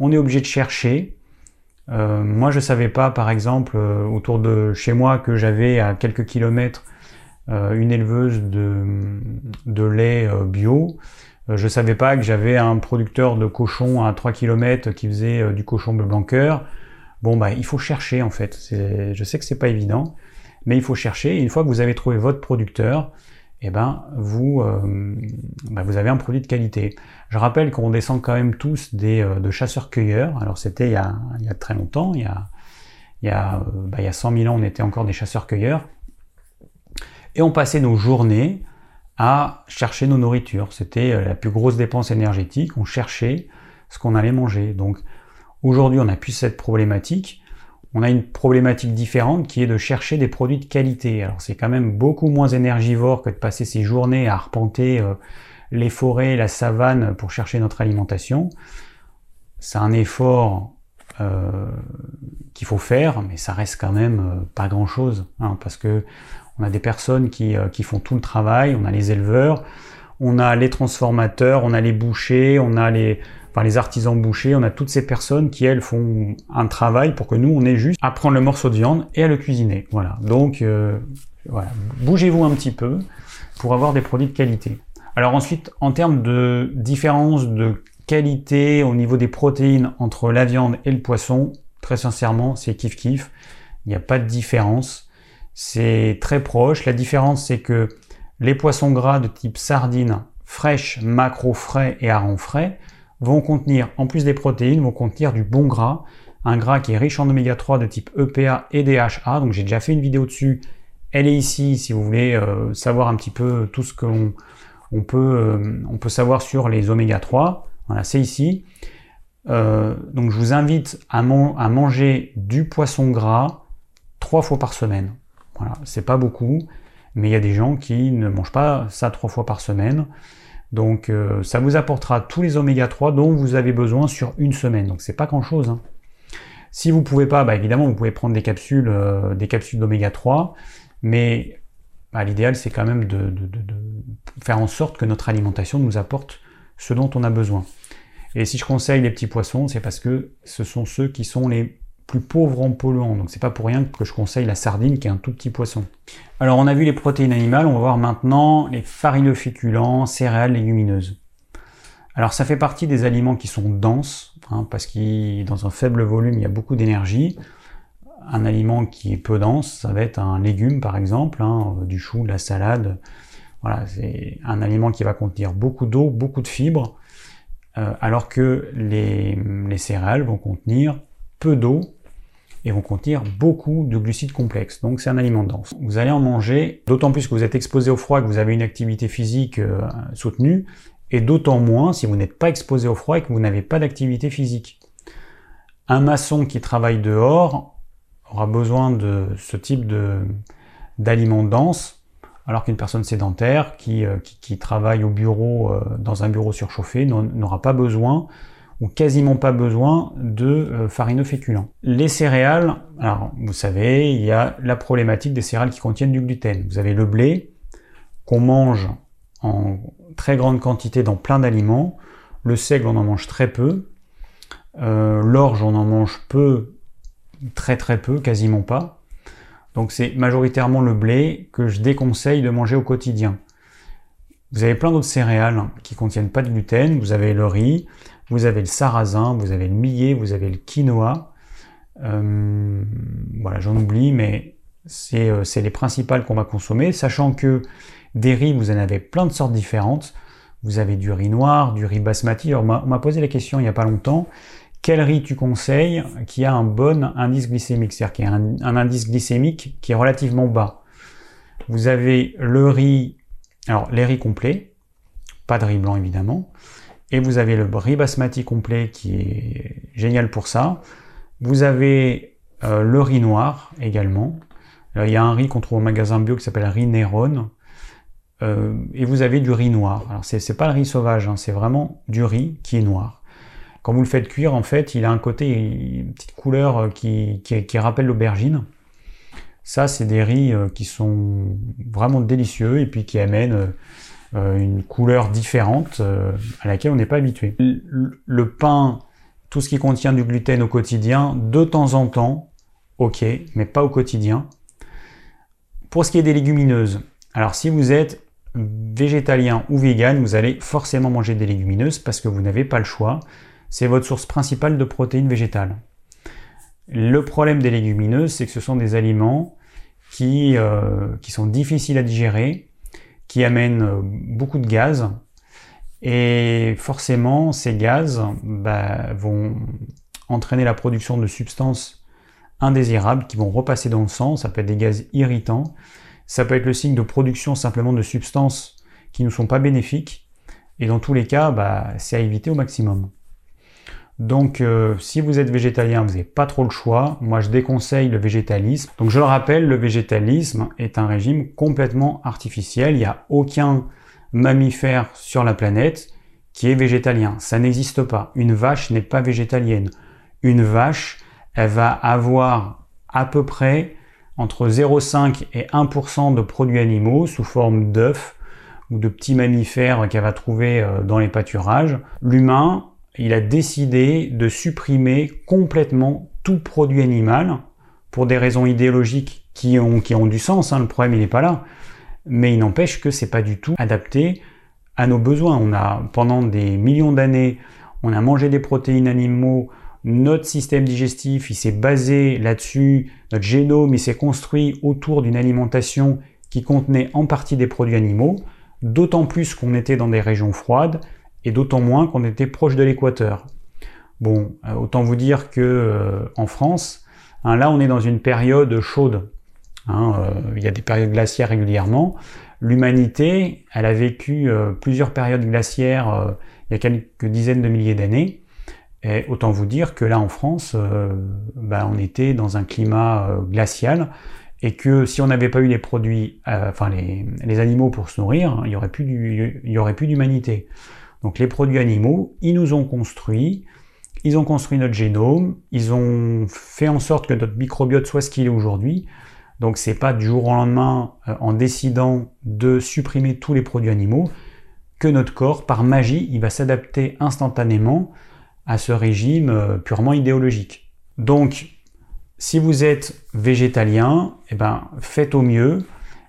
S1: On est obligé de chercher. Euh, moi, je savais pas, par exemple, autour de chez moi, que j'avais à quelques kilomètres une éleveuse de, lait bio. Euh, je savais pas que j'avais un producteur de cochons à 3 km qui faisait euh, du cochon bleu blanc Bon bah il faut chercher en fait. Je sais que c'est pas évident, mais il faut chercher. Une fois que vous avez trouvé votre producteur, eh ben vous euh, bah, vous avez un produit de qualité. Je rappelle qu'on descend quand même tous des de chasseurs-cueilleurs. Alors c'était il y a très longtemps, il y a il y a bah, il y a 100 000 ans on était encore des chasseurs-cueilleurs et on passait nos journées à chercher nos nourritures. C'était euh, la plus grosse dépense énergétique. On cherchait ce qu'on allait manger. Donc aujourd'hui, on n'a plus cette problématique. On a une problématique différente qui est de chercher des produits de qualité. Alors c'est quand même beaucoup moins énergivore que de passer ses journées à arpenter euh, les forêts, la savane pour chercher notre alimentation. C'est un effort euh, qu'il faut faire, mais ça reste quand même pas grand chose, hein, parce que on a des personnes qui, euh, qui, font tout le travail, on a les éleveurs, on a les transformateurs, on a les bouchers, on a les, artisans bouchers, on a toutes ces personnes qui, elles, font un travail pour que nous, on ait juste à prendre le morceau de viande et à le cuisiner. Voilà. Donc, euh. Bougez-vous un petit peu pour avoir des produits de qualité. Alors ensuite, en termes de différence de qualité au niveau des protéines entre la viande et le poisson, très sincèrement, c'est kiff kiff. Il n'y a pas de différence. C'est très proche. La différence, c'est que les poissons gras de type sardines fraîches, macro frais et harengs frais vont contenir, en plus des protéines, vont contenir du bon gras, un gras qui est riche en oméga 3 de type EPA et DHA. Donc j'ai déjà fait une vidéo dessus. Elle est ici si vous voulez euh, savoir un petit peu tout ce qu'on euh, on peut savoir sur les oméga 3. Voilà, c'est ici. Euh, donc je vous invite à, à, manger du poisson gras trois fois par semaine. Voilà, c'est pas beaucoup, mais il y a des gens qui ne mangent pas ça trois fois par semaine. Donc euh, ça vous apportera tous les oméga 3 dont vous avez besoin sur une semaine. Donc c'est pas grand chose. Hein. Si vous pouvez pas, bah, évidemment vous pouvez prendre des capsules, des capsules d'oméga 3, mais bah, l'idéal c'est quand même de, faire en sorte que notre alimentation nous apporte ce dont on a besoin. Et si je conseille les petits poissons, c'est parce que ce sont ceux qui sont les plus pauvres en polluants. Donc c'est pas pour rien que je conseille la sardine qui est un tout petit poisson. Alors on a vu les protéines animales, on va voir maintenant les farineux féculents, céréales, légumineuses. Alors ça fait partie des aliments qui sont denses, hein, parce que dans un faible volume, il y a beaucoup d'énergie. Un aliment qui est peu dense, ça va être un légume par exemple, hein, du chou, de la salade, voilà, c'est un aliment qui va contenir beaucoup d'eau, beaucoup de fibres, euh, alors que les, céréales vont contenir peu d'eau et vont contenir beaucoup de glucides complexes. Donc c'est un aliment dense. Vous allez en manger, d'autant plus que vous êtes exposé au froid, que vous avez une activité physique euh, soutenue, et d'autant moins si vous n'êtes pas exposé au froid et que vous n'avez pas d'activité physique. Un maçon qui travaille dehors aura besoin de ce type d'aliments denses alors qu'une personne sédentaire qui, euh, travaille au bureau, euh, dans un bureau surchauffé, n'aura pas besoin ou quasiment pas besoin de euh, farineux féculents. Les céréales, alors vous savez, il y a la problématique des céréales qui contiennent du gluten. Vous avez le blé qu'on mange en très grande quantité dans plein d'aliments. Le seigle, on en mange très peu. L'orge, on en mange peu, très très peu, quasiment pas. Donc c'est majoritairement le blé que je déconseille de manger au quotidien. Vous avez plein d'autres céréales qui contiennent pas de gluten. Vous avez le riz, vous avez le sarrasin, vous avez le millet, vous avez le quinoa. Euh, voilà, j'en oublie, mais euh, c'est les principales qu'on va consommer, sachant que des riz, vous en avez plein de sortes différentes. Vous avez du riz noir, du riz basmati. on m'a posé la question il n'y a pas longtemps quel riz tu conseilles qui a un bon indice glycémique, c'est-à-dire qui a un, indice glycémique qui est relativement bas. Vous avez le riz, alors les riz complets, pas de riz blanc évidemment, et vous avez le riz basmati complet qui est génial pour ça. Vous avez euh, le riz noir également. il y a un riz qu'on trouve au magasin bio qui s'appelle riz Néron. Euh, et vous avez du riz noir. Alors c'est pas le riz sauvage, hein, c'est vraiment du riz qui est noir. Quand vous le faites cuire, en fait, il a un côté, une petite couleur euh, qui, rappelle l'aubergine. Ça, c'est des riz euh, qui sont vraiment délicieux et puis qui amènent euh, une couleur différente à laquelle on n'est pas habitué. Le pain, tout ce qui contient du gluten au quotidien, de temps en temps, ok, mais pas au quotidien. Pour ce qui est des légumineuses, alors si vous êtes végétalien ou vegan, vous allez forcément manger des légumineuses parce que vous n'avez pas le choix c'est votre source principale de protéines végétales. Le problème des légumineuses, c'est que ce sont des aliments qui, euh, qui sont difficiles à digérer, qui amènent euh, beaucoup de gaz, et forcément, ces gaz bah, vont entraîner la production de substances indésirables qui vont repasser dans le sang, ça peut être des gaz irritants, ça peut être le signe de production simplement de substances qui ne sont pas bénéfiques, et dans tous les cas, bah, c'est à éviter au maximum. Donc euh, si vous êtes végétalien, vous n'avez pas trop le choix. Moi je déconseille le végétalisme. Donc je le rappelle, le végétalisme est un régime complètement artificiel. Il n'y a aucun mammifère sur la planète qui est végétalien. Ça n'existe pas. Une vache n'est pas végétalienne. Une vache, elle va avoir à peu près entre 0,5 et 1% de produits animaux sous forme d'œufs ou de petits mammifères qu'elle va trouver euh, dans les pâturages. L'humain, il a décidé de supprimer complètement tout produit animal pour des raisons idéologiques qui ont, du sens. Hein. le problème, n'est pas là. Mais il n'empêche que c'est pas du tout adapté à nos besoins. On a, pendant des millions d'années, on a mangé des protéines animaux, notre système digestif, il s'est basé là-dessus, notre génome, il s'est construit autour d'une alimentation qui contenait en partie des produits animaux, d'autant plus qu'on était dans des régions froides et d'autant moins qu'on était proche de l'équateur. Bon, euh, autant vous dire que euh, en France, hein, là on est dans une période chaude. Hein, euh, il y a des périodes glaciaires régulièrement. L'humanité, elle a vécu plusieurs périodes glaciaires il y a quelques dizaines de milliers d'années. Et autant vous dire que là en France, bah, on était dans un climat glacial et que si on n'avait pas eu les produits, enfin les, animaux pour se nourrir, plus il y aurait plus d'humanité. Donc les produits animaux, ils nous ont construit, ils ont construit notre génome, ils ont fait en sorte que notre microbiote soit ce qu'il est aujourd'hui. Donc c'est pas du jour au lendemain, en décidant de supprimer tous les produits animaux, que notre corps, par magie, il va s'adapter instantanément à ce régime euh, purement idéologique. Donc, si vous êtes végétalien, eh ben, faites au mieux,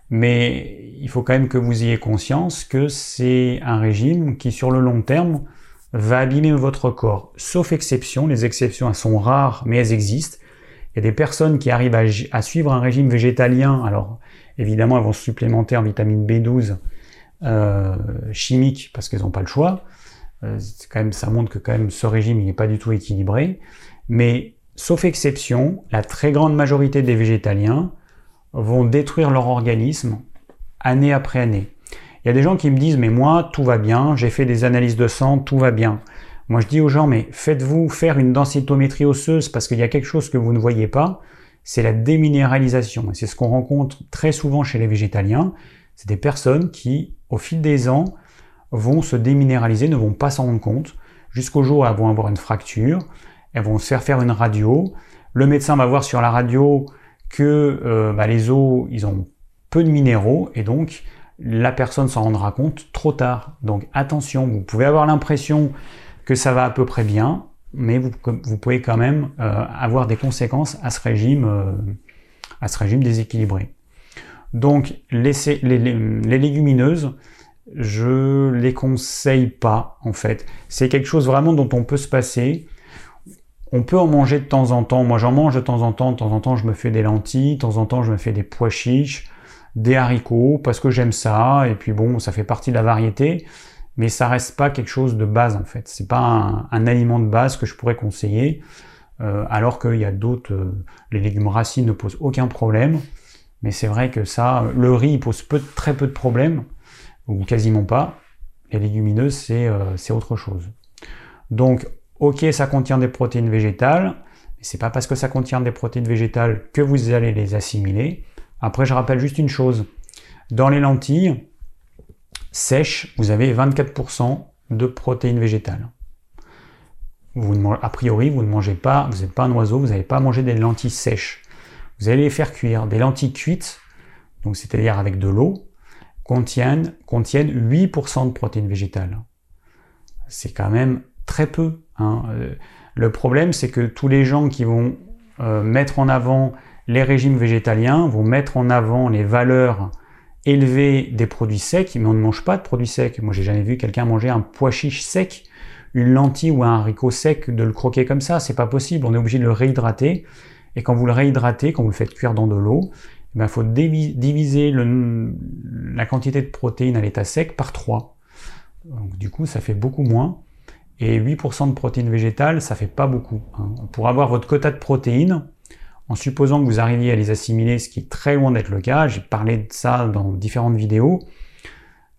S1: mais il faut quand même que vous ayez conscience que c'est un régime qui, sur le long terme, va abîmer votre corps. Sauf exception, les exceptions elles sont rares, mais elles existent. Il y a des personnes qui arrivent à, suivre un régime végétalien, alors évidemment elles vont se supplémenter en vitamine B12 euh, chimique parce qu'elles n'ont pas le choix, euh, quand même, ça montre que quand même ce régime n'est pas du tout équilibré. Mais sauf exception, la très grande majorité des végétaliens vont détruire leur organisme année après année. Il y a des gens qui me disent mais moi tout va bien, j'ai fait des analyses de sang, tout va bien. Moi je dis aux gens mais faites-vous faire une densitométrie osseuse parce qu'il y a quelque chose que vous ne voyez pas, c'est la déminéralisation. Et c'est ce qu'on rencontre très souvent chez les végétaliens. C'est des personnes qui, au fil des ans, vont se déminéraliser, ne vont pas s'en rendre compte, jusqu'au jour où elles vont avoir une fracture, elles vont se faire faire une radio, le médecin va voir sur la radio que euh, bah, les os, ils ont peu de minéraux, et donc la personne s'en rendra compte trop tard. Donc attention, vous pouvez avoir l'impression que ça va à peu près bien, mais vous, pouvez quand même euh, avoir des conséquences à ce régime, euh, déséquilibré. Donc les, les, les légumineuses, je les conseille pas en fait. C'est quelque chose vraiment dont on peut se passer. On peut en manger de temps en temps. Moi, j'en mange de temps en temps. De temps en temps, je me fais des lentilles. De temps en temps, je me fais des pois chiches, des haricots, parce que j'aime ça. Et puis bon, ça fait partie de la variété. Mais ça reste pas quelque chose de base en fait. C'est pas un, aliment de base que je pourrais conseiller. Euh, alors qu'il y a d'autres, euh, les légumes racines ne posent aucun problème. Mais c'est vrai que ça, le riz pose peu, très peu de problèmes ou quasiment pas. Les légumineuses, c'est euh, autre chose. Donc, ok, ça contient des protéines végétales, mais c'est pas parce que ça contient des protéines végétales que vous allez les assimiler. Après, je rappelle juste une chose. Dans les lentilles sèches, vous avez 24% de protéines végétales. A priori, vous ne mangez pas, vous n'êtes pas un oiseau, vous n'allez pas manger des lentilles sèches. Vous allez les faire cuire. Des lentilles cuites, donc c'est-à-dire avec de l'eau, contiennent 8% de protéines végétales. C'est quand même très peu. Hein. Euh, le problème, c'est que tous les gens qui vont euh, mettre en avant les régimes végétaliens vont mettre en avant les valeurs élevées des produits secs, mais on ne mange pas de produits secs. Moi, j'ai jamais vu quelqu'un manger un pois chiche sec, une lentille ou un haricot sec, de le croquer comme ça. C'est pas possible. On est obligé de le réhydrater. Et quand vous le réhydratez, quand vous le faites cuire dans de l'eau, il ben, faut diviser la quantité de protéines à l'état sec par 3. Donc, du coup, ça fait beaucoup moins. Et 8% de protéines végétales, ça fait pas beaucoup. Hein. Pour avoir votre quota de protéines, en supposant que vous arriviez à les assimiler, ce qui est très loin d'être le cas, j'ai parlé de ça dans différentes vidéos,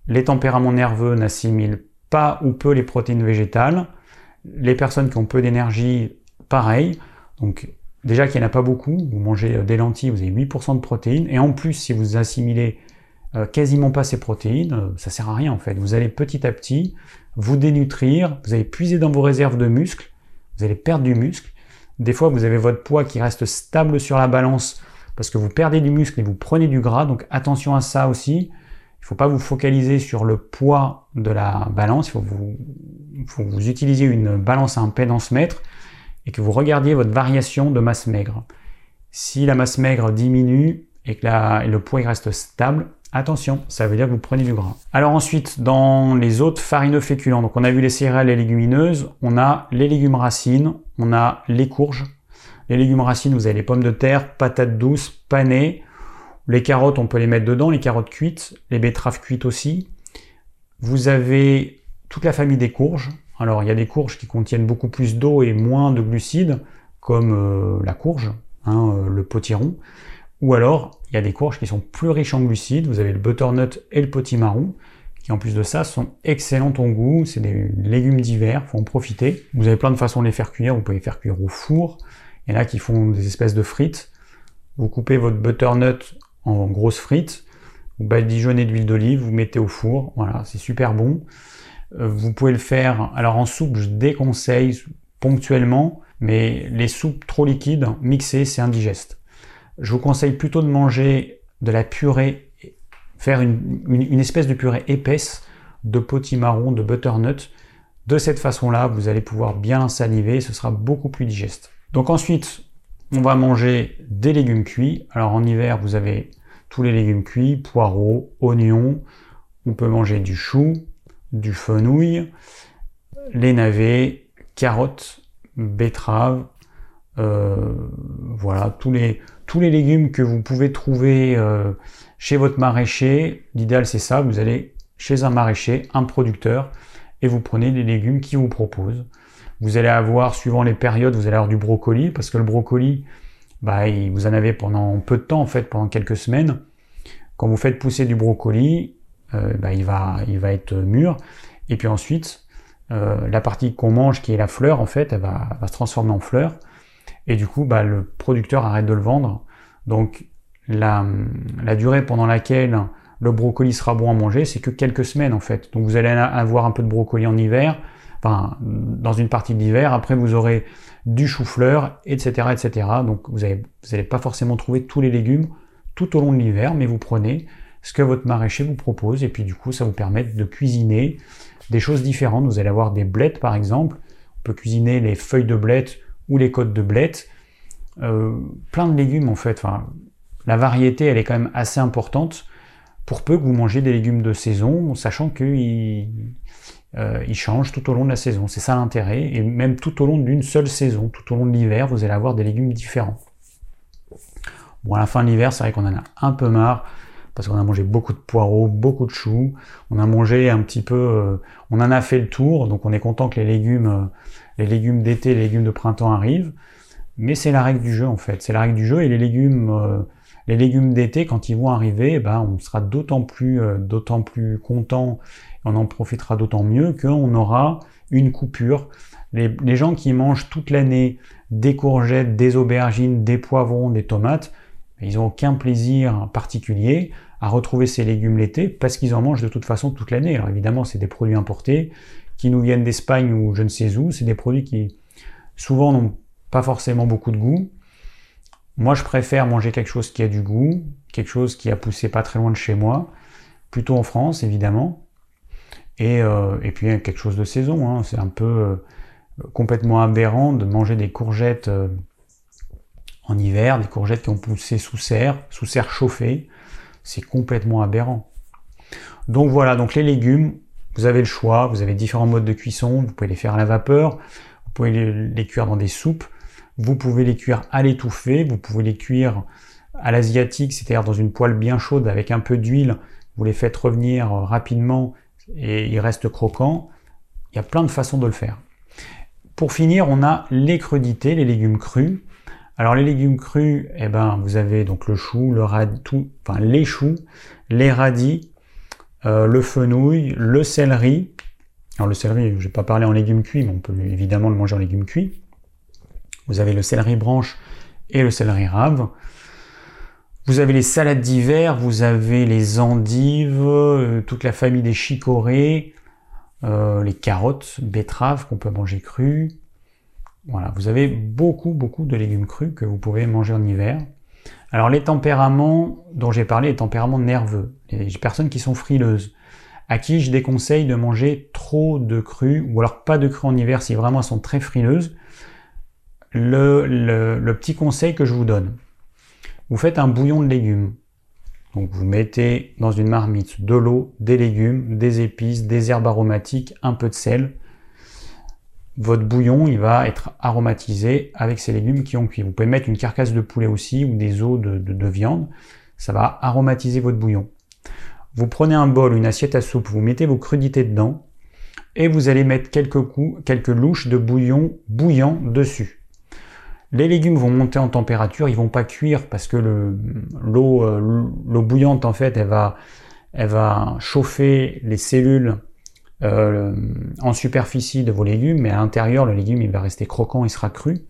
S1: les tempéraments nerveux n'assimilent pas ou peu les protéines végétales. Les personnes qui ont peu d'énergie, pareil. Donc Déjà qu'il n'y en a pas beaucoup, vous mangez euh, des lentilles, vous avez 8% de protéines, et en plus, si vous assimilez euh, quasiment pas ces protéines, euh, ça sert à rien en fait. Vous allez petit à petit vous dénutrir, vous allez puiser dans vos réserves de muscles, vous allez perdre du muscle. Des fois, vous avez votre poids qui reste stable sur la balance parce que vous perdez du muscle et vous prenez du gras, donc attention à ça aussi. Il ne faut pas vous focaliser sur le poids de la balance, il faut vous, vous utiliser une balance à impédance mètre et que vous regardiez votre variation de masse maigre. Si la masse maigre diminue et que le poids reste stable, attention, ça veut dire que vous prenez du gras. Alors ensuite, dans les autres farineux féculents, donc on a vu les céréales et légumineuses, on a les légumes racines, on a les courges. Les légumes racines, vous avez les pommes de terre, patates douces, panées, les carottes, on peut les mettre dedans, les carottes cuites, les betteraves cuites aussi. Vous avez toute la famille des courges. Alors il y a des courges qui contiennent beaucoup plus d'eau et moins de glucides, comme euh, la courge, hein, euh, le potiron. Ou alors, il y a des courges qui sont plus riches en glucides. Vous avez le butternut et le potimarron, qui en plus de ça sont excellents en goût. C'est des légumes d'hiver, faut en profiter. Vous avez plein de façons de les faire cuire. Vous pouvez les faire cuire au four. Il y en a qui font des espèces de frites. Vous coupez votre butternut en grosses frites. Vous badigeonnez d'huile d'olive, vous mettez au four. Voilà, c'est super bon. Euh, vous pouvez le faire. Alors en soupe, je déconseille ponctuellement, mais les soupes trop liquides, mixées, c'est indigeste je vous conseille plutôt de manger de la purée, faire une, espèce de purée épaisse de potimarron, de butternut. De cette façon-là, vous allez pouvoir bien saliver, ce sera beaucoup plus digeste. Donc ensuite, on va manger des légumes cuits. Alors en hiver, vous avez tous les légumes cuits, poireaux, oignons. On peut manger du chou, du fenouil, les navets, carottes, betteraves, euh, voilà, tous les, tous les légumes que vous pouvez trouver euh, chez votre maraîcher, l'idéal c'est ça, vous allez chez un maraîcher, un producteur, et vous prenez les légumes qu'il vous propose. Vous allez avoir, suivant les périodes, vous allez avoir du brocoli, parce que le brocoli, bah, vous en avez pendant peu de temps, en fait, pendant quelques semaines. Quand vous faites pousser du brocoli, euh, bah, il, va, il va être mûr. Et puis ensuite, euh, la partie qu'on mange, qui est la fleur, en fait, elle va, va se transformer en fleur et du coup bah, le producteur arrête de le vendre. Donc la, durée pendant laquelle le brocoli sera bon à manger, c'est que quelques semaines en fait. Donc vous allez avoir un peu de brocoli en hiver, dans une partie de l'hiver, après vous aurez du chou-fleur, etc., etc. Donc vous n'allez pas forcément trouver tous les légumes tout au long de l'hiver, mais vous prenez ce que votre maraîcher vous propose, et puis du coup ça vous permet de cuisiner des choses différentes. Vous allez avoir des blettes par exemple, on peut cuisiner les feuilles de blettes ou les côtes de blettes, euh, plein de légumes en fait. La variété, elle est quand même assez importante pour peu que vous mangez des légumes de saison, sachant qu'ils euh, ils changent tout au long de la saison. C'est ça l'intérêt. Et même tout au long d'une seule saison, tout au long de l'hiver, vous allez avoir des légumes différents. Bon, à la fin de l'hiver, c'est vrai qu'on en a un peu marre parce qu'on a mangé beaucoup de poireaux, beaucoup de choux. On a mangé un petit peu, euh, on en a fait le tour, donc on est content que les légumes, les légumes d'été, les légumes de printemps arrivent. Mais c'est la règle du jeu en fait, c'est la règle du jeu et les légumes, euh, les légumes d'été quand ils vont arriver, eh ben on sera d'autant plus, d'autant plus content, on en profitera d'autant mieux qu'on aura une coupure. Les, les gens qui mangent toute l'année des courgettes, des aubergines, des poivrons, des tomates, ils n'ont aucun plaisir particulier à retrouver ces légumes l'été parce qu'ils en mangent de toute façon toute l'année. Alors évidemment, c'est des produits importés qui nous viennent d'Espagne ou je ne sais où. C'est des produits qui souvent n'ont pas forcément beaucoup de goût. Moi, je préfère manger quelque chose qui a du goût, quelque chose qui a poussé pas très loin de chez moi, plutôt en France évidemment, et, euh, puis quelque chose de saison. Hein. C'est un peu euh, complètement aberrant de manger des courgettes euh, en hiver, des courgettes qui ont poussé sous serre, sous serre chauffée c'est complètement aberrant. Donc voilà, donc les légumes, vous avez le choix, vous avez différents modes de cuisson, vous pouvez les faire à la vapeur, vous pouvez les, cuire dans des soupes, vous pouvez les cuire à l'étouffée, vous pouvez les cuire à l'asiatique, c'est-à-dire dans une poêle bien chaude avec un peu d'huile, vous les faites revenir rapidement et ils restent croquants. Il y a plein de façons de le faire. Pour finir, on a les crudités, les légumes crus. Alors les légumes crus, eh ben, vous avez donc le chou, le radis, tout, enfin les choux, les radis, euh, le fenouil, le céleri. Alors le céleri, je ne vais pas parler en légumes cuits, mais on peut évidemment le manger en légumes cuits. Vous avez le céleri branche et le céleri rave. Vous avez les salades d'hiver, vous avez les endives, euh, toute la famille des chicorées, euh, les carottes, betteraves qu'on peut manger crues, voilà, vous avez beaucoup, beaucoup de légumes crus que vous pouvez manger en hiver. Alors les tempéraments dont j'ai parlé, les tempéraments nerveux. les personnes qui sont frileuses, à qui je déconseille de manger trop de cru, ou alors pas de cru en hiver si vraiment elles sont très frileuses, le, le petit conseil que je vous donne. Vous faites un bouillon de légumes. Donc vous mettez dans une marmite de l'eau, des légumes, des épices, des herbes aromatiques, un peu de sel, votre bouillon, il va être aromatisé avec ces légumes qui ont cuit. Vous pouvez mettre une carcasse de poulet aussi ou des os de, viande. Ça va aromatiser votre bouillon. Vous prenez un bol, une assiette à soupe, vous mettez vos crudités dedans et vous allez mettre quelques coups, quelques louches de bouillon bouillant dessus. Les légumes vont monter en température, ils vont pas cuire parce que euh, l'eau bouillante en fait, elle va, elle va chauffer les cellules euh, en superficie de vos légumes, mais à l'intérieur, le légume il va rester croquant, il sera cru.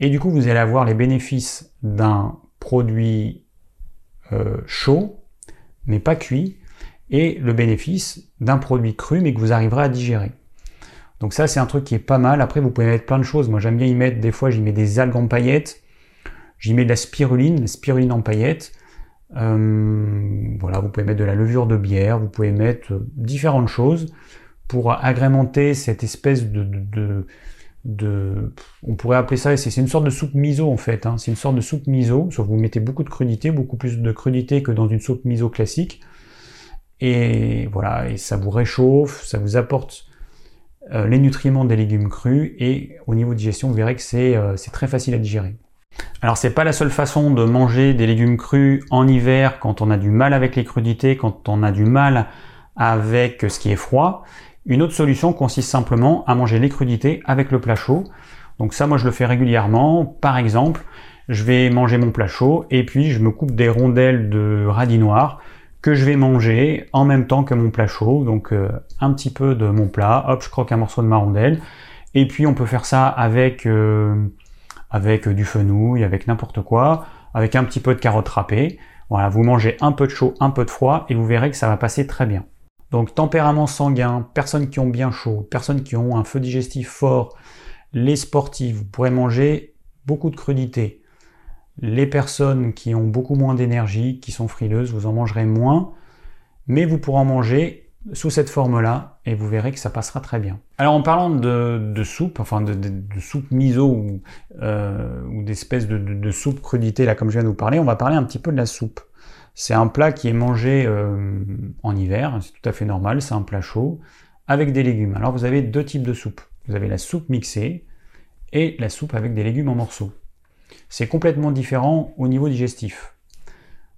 S1: Et du coup, vous allez avoir les bénéfices d'un produit euh, chaud, mais pas cuit, et le bénéfice d'un produit cru, mais que vous arriverez à digérer. Donc ça, c'est un truc qui est pas mal. Après, vous pouvez mettre plein de choses. Moi, j'aime bien y mettre, des fois, j'y mets des algues en paillettes, j'y mets de la spiruline, la spiruline en paillettes. Euh, voilà, vous pouvez mettre de la levure de bière, vous pouvez mettre euh, différentes choses pour agrémenter cette espèce de, on pourrait appeler ça, c'est une sorte de soupe miso en fait, hein. c'est une sorte de soupe miso, sauf vous mettez beaucoup de crudité, beaucoup plus de crudité que dans une soupe miso classique, et voilà, et ça vous réchauffe, ça vous apporte euh, les nutriments des légumes crus, et au niveau de digestion, vous verrez que c'est très facile à digérer. Alors c'est pas la seule façon de manger des légumes crus en hiver quand on a du mal avec les crudités, quand on a du mal avec ce qui est froid. Une autre solution consiste simplement à manger les crudités avec le plat chaud. Donc ça moi je le fais régulièrement. Par exemple, je vais manger mon plat chaud et puis je me coupe des rondelles de radis noir que je vais manger en même temps que mon plat chaud. Donc euh, un petit peu de mon plat, hop je croque un morceau de ma rondelle. Et puis on peut faire ça avec... Euh, avec du fenouil, avec n'importe quoi, avec un petit peu de carottes râpées. Voilà, vous mangez un peu de chaud, un peu de froid, et vous verrez que ça va passer très bien. Donc tempérament sanguin, personnes qui ont bien chaud, personnes qui ont un feu digestif fort, les sportifs, vous pourrez manger beaucoup de crudités. Les personnes qui ont beaucoup moins d'énergie, qui sont frileuses, vous en mangerez moins, mais vous pourrez en manger sous cette forme-là et vous verrez que ça passera très bien. Alors en parlant de, soupe, enfin de, soupe miso ou, euh, ou d'espèce de, soupe crudité, là comme je viens de vous parler, on va parler un petit peu de la soupe. C'est un plat qui est mangé euh, en hiver, c'est tout à fait normal, c'est un plat chaud, avec des légumes. Alors vous avez deux types de soupe. Vous avez la soupe mixée et la soupe avec des légumes en morceaux. C'est complètement différent au niveau digestif.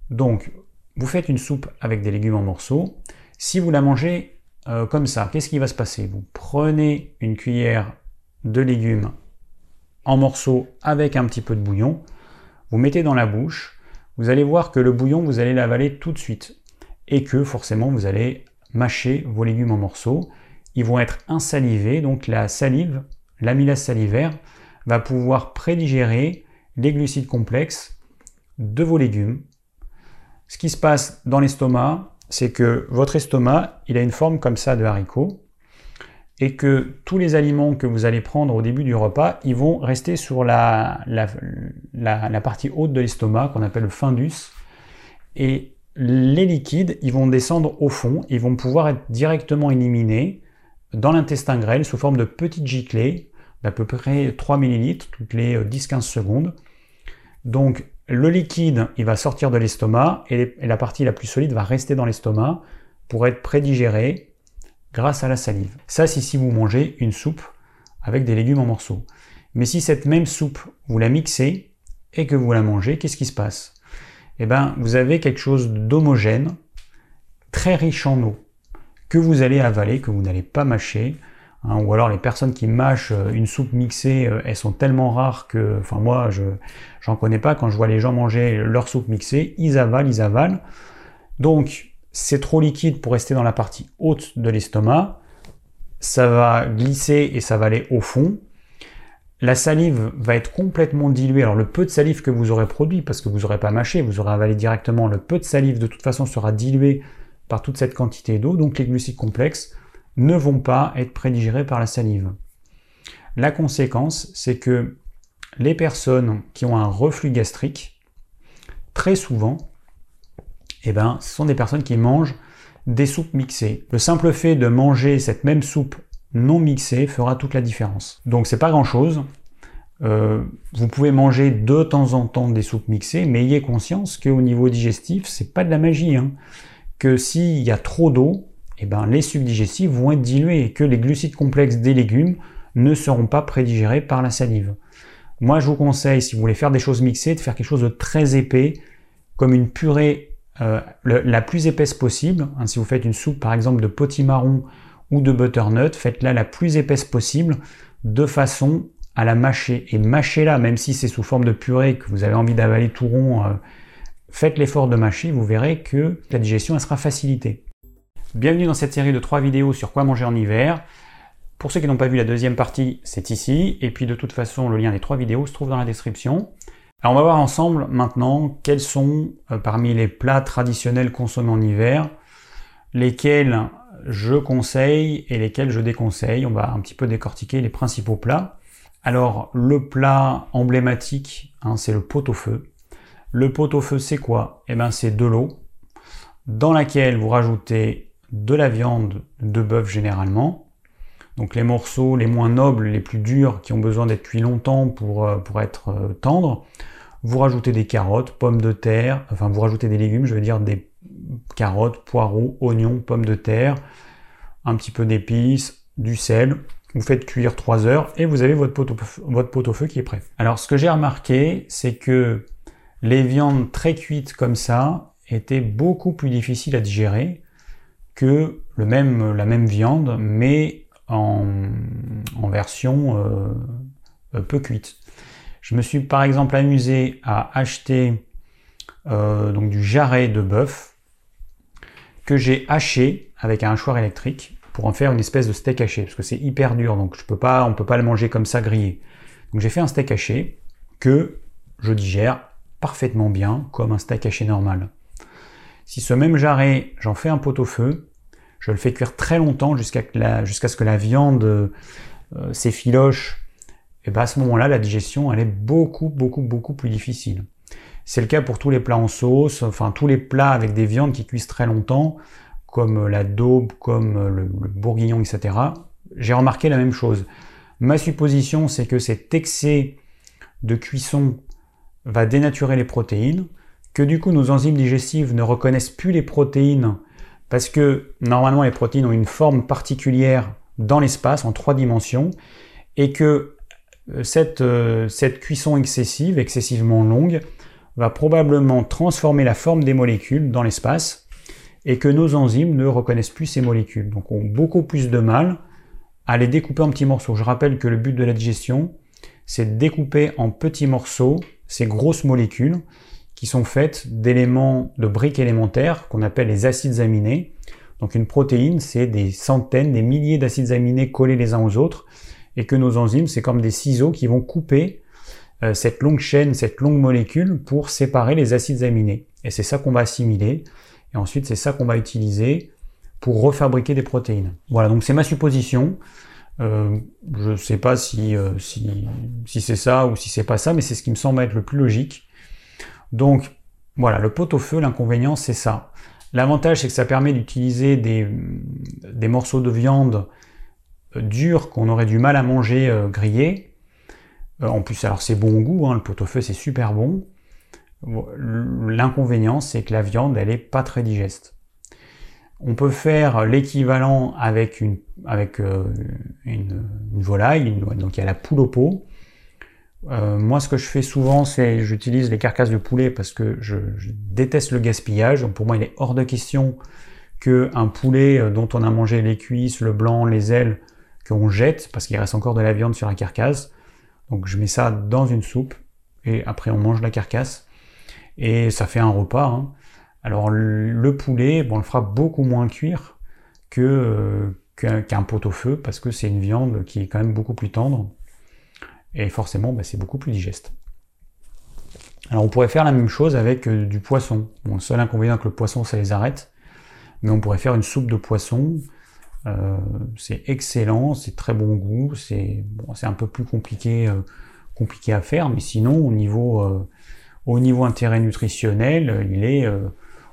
S1: Donc, vous faites une soupe avec des légumes en morceaux. Si vous la mangez euh, comme ça, qu'est-ce qui va se passer? Vous prenez une cuillère de légumes en morceaux avec un petit peu de bouillon, vous mettez dans la bouche, vous allez voir que le bouillon, vous allez l'avaler tout de suite. Et que forcément, vous allez mâcher vos légumes en morceaux. Ils vont être insalivés, donc la salive, l'amylase salivaire, va pouvoir prédigérer les glucides complexes de vos légumes. Ce qui se passe dans l'estomac, c'est que votre estomac, il a une forme comme ça de haricot, et que tous les aliments que vous allez prendre au début du repas, ils vont rester sur la, la, partie haute de l'estomac, qu'on appelle le fundus, et les liquides, ils vont descendre au fond, ils vont pouvoir être directement éliminés dans l'intestin grêle sous forme de petites giclées d'à peu près 3 ml toutes les 10-15 euh, secondes. Donc le liquide, il va sortir de l'estomac et, la partie la plus solide va rester dans l'estomac pour être prédigérée grâce à la salive. Ça, c'est si vous mangez une soupe avec des légumes en morceaux. Mais si cette même soupe, vous la mixez et que vous la mangez, qu'est-ce qui se passe? Eh bien, vous avez quelque chose d'homogène, très riche en eau, que vous allez avaler, que vous n'allez pas mâcher, Hein, ou alors les personnes qui mâchent euh, une soupe mixée, euh, elles sont tellement rares que, enfin moi, je j'en connais pas. Quand je vois les gens manger leur soupe mixée, ils avalent, ils avalent. Donc c'est trop liquide pour rester dans la partie haute de l'estomac. Ça va glisser et ça va aller au fond. La salive va être complètement diluée. Alors le peu de salive que vous aurez produit, parce que vous n'aurez pas mâché, vous aurez avalé directement, le peu de salive de toute façon sera dilué par toute cette quantité d'eau, donc les glucides complexes ne vont pas être prédigérés par la salive. La conséquence, c'est que les personnes qui ont un reflux gastrique, très souvent, eh ben, ce sont des personnes qui mangent des soupes mixées. Le simple fait de manger cette même soupe non mixée fera toute la différence. Donc c'est pas grand chose. Euh, vous pouvez manger de temps en temps des soupes mixées, mais ayez conscience qu'au niveau digestif, c'est pas de la magie. Hein. Que s'il y a trop d'eau, eh ben, les vont être dilués et que les glucides complexes des légumes ne seront pas prédigérés par la salive. Moi, je vous conseille, si vous voulez faire des choses mixées, de faire quelque chose de très épais, comme une purée euh, la plus épaisse possible. Hein, si vous faites une soupe, par exemple, de potimarron ou de butternut, faites-la la plus épaisse possible, de façon à la mâcher. Et mâchez-la, même si c'est sous forme de purée, que vous avez envie d'avaler tout rond, euh, faites l'effort de mâcher, vous verrez que la digestion sera facilitée. Bienvenue dans cette série de trois vidéos sur quoi manger en hiver. Pour ceux qui n'ont pas vu la deuxième partie, c'est ici. Et puis de toute façon, le lien des trois vidéos se trouve dans la description. Alors on va voir ensemble maintenant quels sont euh, parmi les plats traditionnels consommés en hiver, lesquels je conseille et lesquels je déconseille. On va un petit peu décortiquer les principaux plats. Alors le plat emblématique, hein, c'est le pot-au-feu. Le pot-au-feu, c'est quoi? Eh bien, c'est de l'eau dans laquelle vous rajoutez de la viande de bœuf généralement. Donc les morceaux les moins nobles, les plus durs, qui ont besoin d'être cuits longtemps pour, euh, pour être euh, tendres. Vous rajoutez des carottes, pommes de terre, enfin vous rajoutez des légumes, je veux dire des carottes, poireaux, oignons, pommes de terre, un petit peu d'épices, du sel, vous faites cuire 3 heures et vous avez votre pot, au, votre pot au feu qui est prêt. Alors ce que j'ai remarqué, c'est que les viandes très cuites comme ça étaient beaucoup plus difficiles à digérer que le même, la même viande, mais en, version euh, peu cuite. Je me suis par exemple amusé à acheter euh, donc du jarret de bœuf que j'ai haché avec un hachoir électrique pour en faire une espèce de steak haché, parce que c'est hyper dur, donc je peux pas, on peut pas le manger comme ça grillé. Donc j'ai fait un steak haché que je digère parfaitement bien comme un steak haché normal. Si ce même jarret, j'en fais un pot au feu, je le fais cuire très longtemps jusqu'à ce que la viande euh, s'effiloche, et bien à ce moment-là, la digestion, elle est beaucoup, beaucoup, beaucoup plus difficile. C'est le cas pour tous les plats en sauce, enfin tous les plats avec des viandes qui cuisent très longtemps comme la daube, comme le, bourguignon, etc., j'ai remarqué la même chose. Ma supposition, c'est que cet excès de cuisson va dénaturer les protéines, du coup nos enzymes digestives ne reconnaissent plus les protéines parce que normalement les protéines ont une forme particulière dans l'espace en trois dimensions et que euh, cette, euh, cette cuisson excessive, excessivement longue, va probablement transformer la forme des molécules dans l'espace et que nos enzymes ne reconnaissent plus ces molécules. Donc ont beaucoup plus de mal à les découper en petits morceaux. Je rappelle que le but de la digestion, c'est de découper en petits morceaux ces grosses molécules qui sont faites d'éléments de briques élémentaires qu'on appelle les acides aminés. Donc une protéine, c'est des centaines, des milliers d'acides aminés collés les uns aux autres, et que nos enzymes, c'est comme des ciseaux qui vont couper euh, cette longue chaîne, cette longue molécule pour séparer les acides aminés. Et c'est ça qu'on va assimiler. Et ensuite, c'est ça qu'on va utiliser pour refabriquer des protéines. Voilà, donc c'est ma supposition. Euh, je ne sais pas si, euh, si, si c'est ça ou si c'est pas ça, mais c'est ce qui me semble être le plus logique. Donc voilà, le pot au feu, l'inconvénient, c'est ça. L'avantage, c'est que ça permet d'utiliser des, morceaux de viande euh, durs qu'on aurait du mal à manger grillés. en plus, alors c'est bon goût, hein, le pot au feu, c'est super bon. L'inconvénient, c'est que la viande, elle est pas très digeste. On peut faire l'équivalent avec une, avec, euh, une, volaille, donc il y a la poule au pot. Euh, moi, ce que je fais souvent, c'est j'utilise les carcasses de poulet parce que je, déteste le gaspillage. Donc pour moi, il est hors de question qu'un poulet euh, dont on a mangé les cuisses, le blanc, les ailes, qu'on jette parce qu'il reste encore de la viande sur la carcasse. Donc je mets ça dans une soupe et après on mange la carcasse et ça fait un repas. Hein. Alors le poulet, bon, on le fera beaucoup moins cuire euh, qu'un pot au feu parce que c'est une viande qui est quand même beaucoup plus tendre et forcément bah, c'est beaucoup plus digeste. Alors on pourrait faire la même chose avec euh, du poisson. Bon, le seul inconvénient que le poisson ça les arrête, mais on pourrait faire une soupe de poisson. Euh, c'est excellent, c'est très bon goût, c'est un peu plus compliqué, compliqué à faire, mais sinon au niveau au niveau intérêt nutritionnel, il est, euh,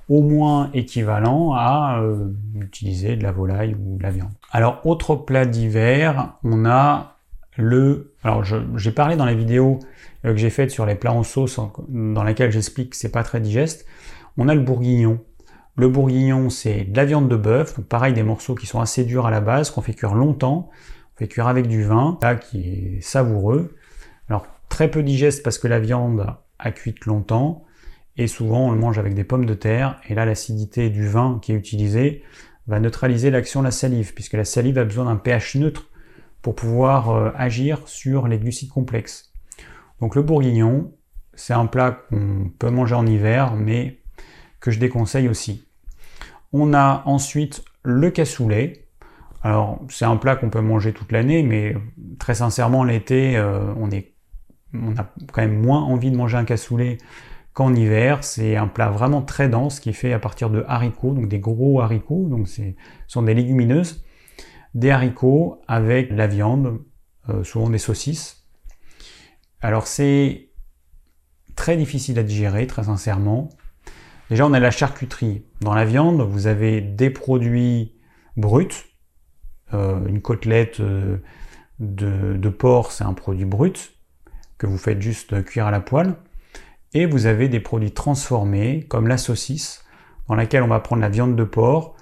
S1: au moins équivalent à euh, utiliser de la volaille ou de la viande. Alors autre plat d'hiver, on a le... Alors j'ai parlé dans la vidéo euh, que j'ai faite sur les plats en sauce dans laquelle j'explique que c'est pas très digeste. On a le bourguignon. Le bourguignon, c'est de la viande de bœuf, donc pareil des morceaux qui sont assez durs à la base, qu'on fait cuire longtemps, on fait cuire avec du vin, là qui est savoureux. Alors très peu digeste parce que la viande a cuite longtemps, et souvent on le mange avec des pommes de terre, et là l'acidité du vin qui est utilisé va neutraliser l'action de la salive, puisque la salive a besoin d'un pH neutre pour pouvoir euh, agir sur les glucides complexes. Donc le bourguignon, c'est un plat qu'on peut manger en hiver, mais que je déconseille aussi. On a ensuite le cassoulet. Alors c'est un plat qu'on peut manger toute l'année, mais très sincèrement l'été, euh, on, on a quand même moins envie de manger un cassoulet qu'en hiver. C'est un plat vraiment très dense qui est fait à partir de haricots, donc des gros haricots, donc ce sont des légumineuses, des haricots avec la viande, euh, souvent des saucisses. Alors c'est très difficile à digérer, très sincèrement. Déjà, on a la charcuterie. Dans la viande, vous avez des produits bruts. Euh, une côtelette euh, de, porc, c'est un produit brut que vous faites juste cuire à la poêle. Et vous avez des produits transformés, comme la saucisse, dans laquelle on va prendre la viande de porc.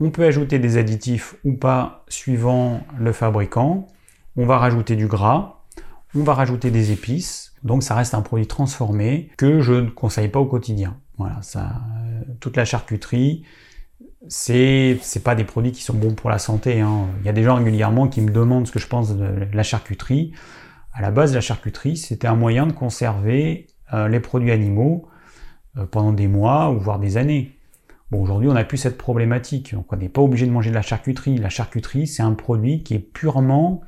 S1: On peut ajouter des additifs ou pas, suivant le fabricant. On va rajouter du gras. On va rajouter des épices. Donc ça reste un produit transformé que je ne conseille pas au quotidien. Voilà, euh, toute la charcuterie, c'est c'est pas des produits qui sont bons pour la santé. Hein. Il y a des gens régulièrement qui me demandent ce que je pense de la charcuterie. À la base, la charcuterie, c'était un moyen de conserver euh, les produits animaux euh, pendant des mois ou voire des années. Aujourd'hui, on n'a plus cette problématique. On n'est pas obligé de manger de la charcuterie. La charcuterie, c'est un produit qui est purement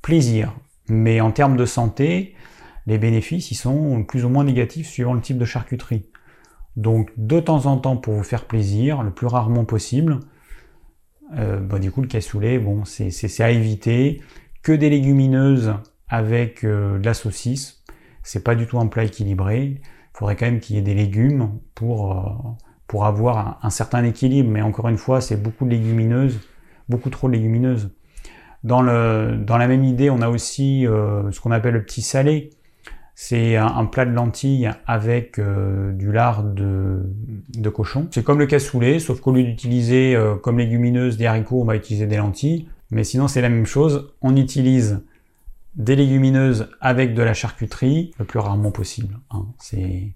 S1: plaisir. Mais en termes de santé, les bénéfices, ils sont plus ou moins négatifs suivant le type de charcuterie. Donc de temps en temps pour vous faire plaisir, le plus rarement possible. Euh, bah, du coup le cassoulet, bon, c'est à éviter. Que des légumineuses avec euh, de la saucisse, c'est pas du tout un plat équilibré. Il faudrait quand même qu'il y ait des légumes pour, euh, pour avoir un, certain équilibre. Mais encore une fois, c'est beaucoup de légumineuses, beaucoup trop de légumineuses. Dans, le, dans la même idée, on a aussi ce qu'on appelle le petit salé. C'est un, plat de lentilles avec euh, du lard de, cochon. C'est comme le cassoulet, sauf qu'au lieu d'utiliser euh, comme légumineuse des haricots, on va utiliser des lentilles. Mais sinon, c'est la même chose. On utilise des légumineuses avec de la charcuterie, le plus rarement possible. Hein. C'est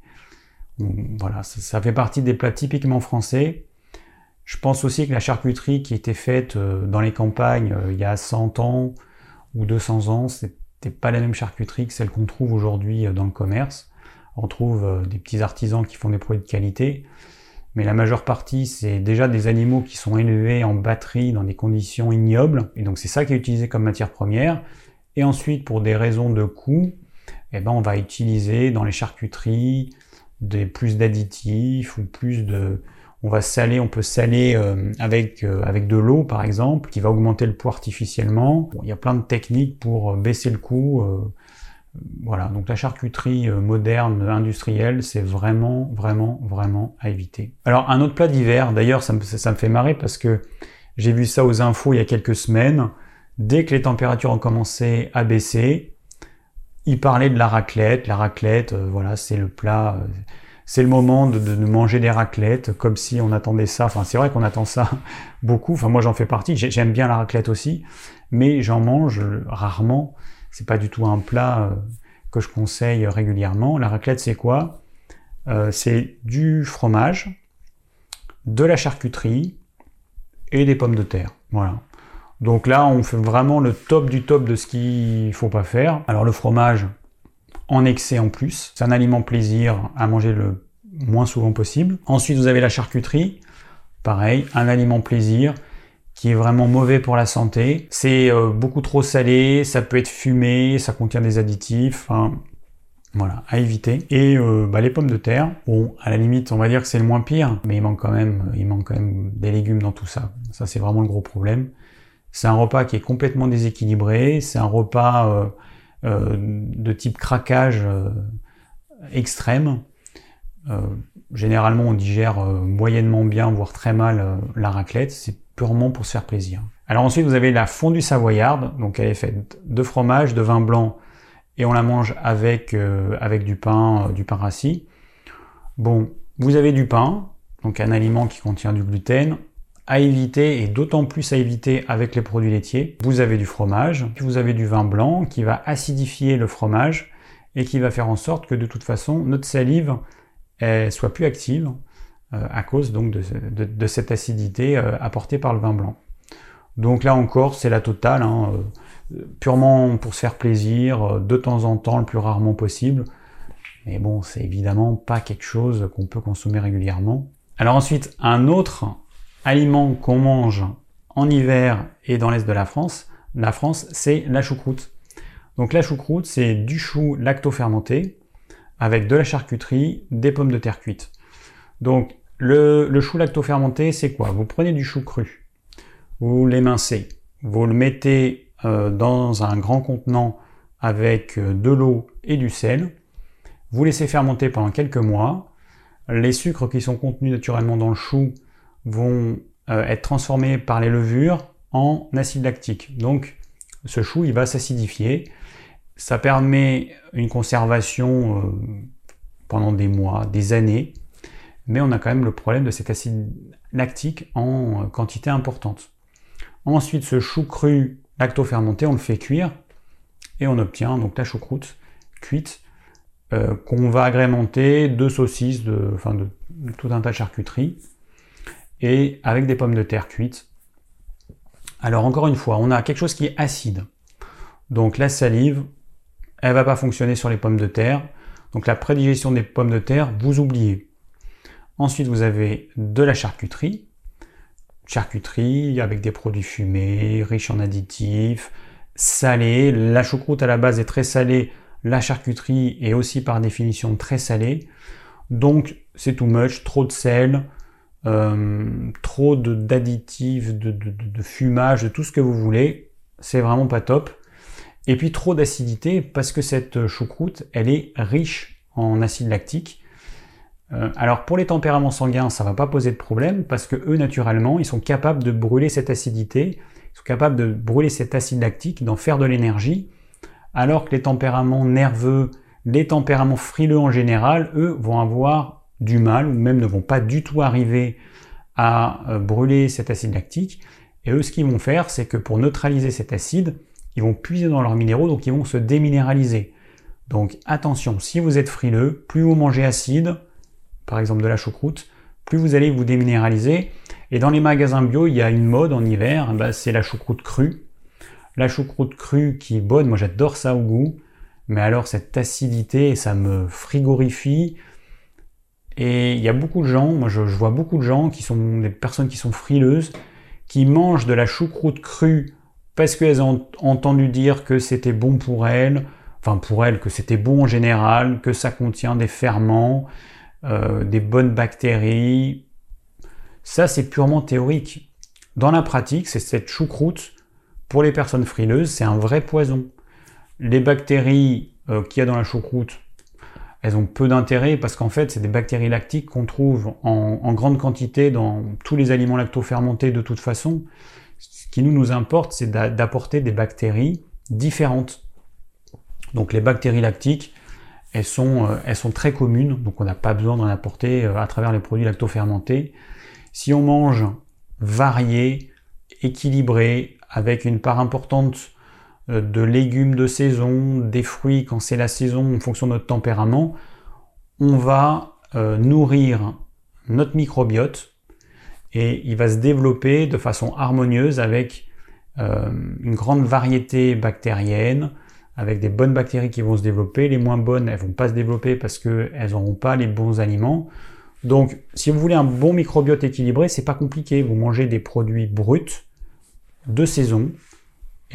S1: voilà, ça, fait partie des plats typiquement français. Je pense aussi que la charcuterie qui était faite euh, dans les campagnes il y a 100 ans ou 200 ans, c'est pas la même charcuterie que celle qu'on trouve aujourd'hui euh, dans le commerce. On trouve euh, des petits artisans qui font des produits de qualité, mais la majeure partie, c'est déjà des animaux qui sont élevés en batterie dans des conditions ignobles, et donc c'est ça qui est utilisé comme matière première. Et ensuite, pour des raisons de coût, eh ben, on va utiliser dans les charcuteries des plus d'additifs ou plus de, on va saler, on peut saler euh, avec, euh, avec de l'eau par exemple, qui va augmenter le poids artificiellement. il y a plein de techniques pour euh, baisser le coût. voilà, donc la charcuterie moderne, industrielle, c'est vraiment, vraiment, vraiment à éviter. Alors un autre plat d'hiver, d'ailleurs ça me, ça me fait marrer parce que j'ai vu ça aux infos il y a quelques semaines. Dès que les températures ont commencé à baisser, ils parlaient de la raclette. La raclette, voilà, c'est le plat c'est le moment de, manger des raclettes, comme si on attendait ça. Enfin, c'est vrai qu'on attend ça beaucoup. Enfin, moi, j'en fais partie. J'aime bien la raclette aussi, mais j'en mange rarement. C'est pas du tout un plat euh, que je conseille régulièrement. La raclette, c'est quoi? Euh, C'est du fromage, de la charcuterie et des pommes de terre. Voilà. Donc là, on fait vraiment le top du top de ce qu'il faut pas faire. Alors le fromage, en excès en plus. C'est un aliment plaisir à manger le moins souvent possible. Ensuite, vous avez la charcuterie. Pareil, un aliment plaisir qui est vraiment mauvais pour la santé. C'est euh, beaucoup trop salé, ça peut être fumé, ça contient des additifs. voilà, à éviter. Et euh, bah, les pommes de terre, bon, à la limite, on va dire que c'est le moins pire, mais il manque quand même, il manque quand même des légumes dans tout ça. Ça, c'est vraiment le gros problème. C'est un repas qui est complètement déséquilibré. C'est un repas euh, euh, de type craquage euh, extrême. généralement, on digère moyennement bien, voire très mal la raclette. C'est purement pour se faire plaisir. Alors ensuite, vous avez la fondue savoyarde. Donc elle est faite de fromage, de vin blanc, et on la mange avec, avec du pain, du pain rassis. Bon, vous avez du pain, donc un aliment qui contient du gluten, à éviter, et d'autant plus à éviter avec les produits laitiers. Vous avez du fromage, vous avez du vin blanc qui va acidifier le fromage et qui va faire en sorte que de toute façon notre salive soit plus active euh, à cause donc de, cette acidité euh, apportée par le vin blanc. Donc là encore, c'est la totale, hein, euh, purement pour se faire plaisir, de temps en temps, le plus rarement possible. Mais bon, c'est évidemment pas quelque chose qu'on peut consommer régulièrement. Alors ensuite, un autre aliment qu'on mange en hiver et dans l'est de la France, la France, c'est la choucroute. Donc la choucroute, c'est du chou lacto-fermenté avec de la charcuterie, des pommes de terre cuites. Donc le, le chou lacto-fermenté, c'est quoi? Vous prenez du chou cru, vous l'émincez, vous le mettez euh, dans un grand contenant avec euh, de l'eau et du sel, vous laissez fermenter pendant quelques mois, les sucres qui sont contenus naturellement dans le chou vont euh, être transformés par les levures en acide lactique. Donc ce chou, il va s'acidifier. Ça permet une conservation euh, pendant des mois, des années, mais on a quand même le problème de cet acide lactique en euh, quantité importante. Ensuite, ce chou cru lacto-fermenté, on le fait cuire et on obtient donc la choucroute cuite qu'on va agrémenter de saucisses, de, de tout un tas de charcuteries avec des pommes de terre cuites. Alors encore une fois, on a quelque chose qui est acide. Donc la salive, elle va pas fonctionner sur les pommes de terre. Donc la prédigestion des pommes de terre, vous oubliez. Ensuite, vous avez de la charcuterie. Charcuterie avec des produits fumés, riches en additifs, salés. La choucroute à la base est très salée. La charcuterie est aussi par définition très salée. Donc c'est too much, trop de sel, euh, trop d'additifs, de, de, fumage, de tout ce que vous voulez, c'est vraiment pas top. Et puis trop d'acidité parce que cette choucroute, elle est riche en acide lactique. Euh, alors pour les tempéraments sanguins, ça va pas poser de problème parce que eux naturellement, ils sont capables de brûler cette acidité, ils sont capables de brûler cet acide lactique, d'en faire de l'énergie, alors que les tempéraments nerveux, les tempéraments frileux en général, eux, vont avoir du mal, ou même ne vont pas du tout arriver à euh, brûler cet acide lactique. Et eux, ce qu'ils vont faire, c'est que pour neutraliser cet acide, ils vont puiser dans leurs minéraux, donc ils vont se déminéraliser. Donc attention, si vous êtes frileux, plus vous mangez acide, par exemple de la choucroute, plus vous allez vous déminéraliser. Et dans les magasins bio, il y a une mode en hiver, bah, c'est la choucroute crue. La choucroute crue qui est bonne, moi j'adore ça au goût, mais alors cette acidité, ça me frigorifie, et il y a beaucoup de gens, moi je, vois beaucoup de gens qui sont des personnes qui sont frileuses, qui mangent de la choucroute crue parce qu'elles ont entendu dire que c'était bon pour elles, enfin pour elles, que c'était bon en général, que ça contient des ferments, euh, des bonnes bactéries. Ça c'est purement théorique. Dans la pratique, c'est cette choucroute, pour les personnes frileuses, c'est un vrai poison. Les bactéries euh, qu'il y a dans la choucroute, elles ont peu d'intérêt parce qu'en fait, c'est des bactéries lactiques qu'on trouve en, grande quantité dans tous les aliments lacto-fermentés de toute façon. Ce qui nous, nous importe, c'est d'apporter des bactéries différentes. Donc les bactéries lactiques, elles sont, euh, elles sont très communes, donc on n'a pas besoin d'en apporter euh, à travers les produits lacto-fermentés. Si on mange varié, équilibré, avec une part importante de légumes de saison, des fruits quand c'est la saison en fonction de notre tempérament, on va euh, nourrir notre microbiote et il va se développer de façon harmonieuse avec euh, une grande variété bactérienne, avec des bonnes bactéries qui vont se développer, les moins bonnes elles vont pas se développer parce qu'elles n'auront pas les bons aliments. Donc si vous voulez un bon microbiote équilibré, c'est pas compliqué, vous mangez des produits bruts de saison,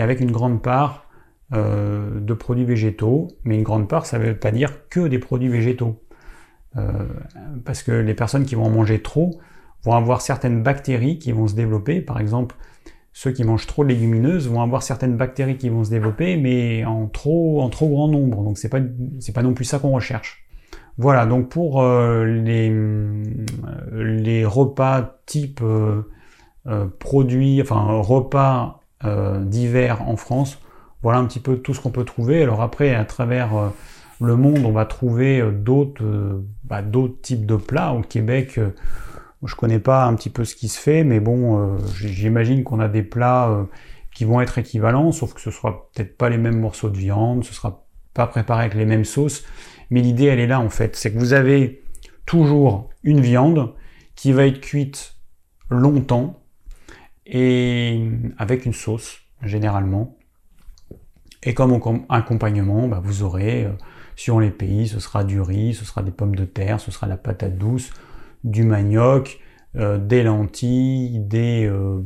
S1: avec une grande part euh, de produits végétaux, mais une grande part, ça ne veut pas dire que des produits végétaux. Euh, parce que les personnes qui vont en manger trop vont avoir certaines bactéries qui vont se développer. Par exemple, ceux qui mangent trop de légumineuses vont avoir certaines bactéries qui vont se développer, mais en trop, en trop grand nombre. Donc c'est pas, pas non plus ça qu'on recherche. Voilà, donc pour euh, les, les, repas type produits, enfin repas d'hiver en France, voilà un petit peu tout ce qu'on peut trouver. Alors après, à travers le monde, on va trouver d'autres bah, d'autres types de plats. Au Québec, je connais pas un petit peu ce qui se fait, mais bon, j'imagine qu'on a des plats qui vont être équivalents, sauf que ce sera peut-être pas les mêmes morceaux de viande, ce sera pas préparé avec les mêmes sauces, mais l'idée elle est là en fait, c'est que vous avez toujours une viande qui va être cuite longtemps et avec une sauce généralement. Et comme accompagnement, bah, vous aurez, euh, sur les pays, ce sera du riz, ce sera des pommes de terre, ce sera la patate douce, du manioc, euh, des lentilles, des, euh,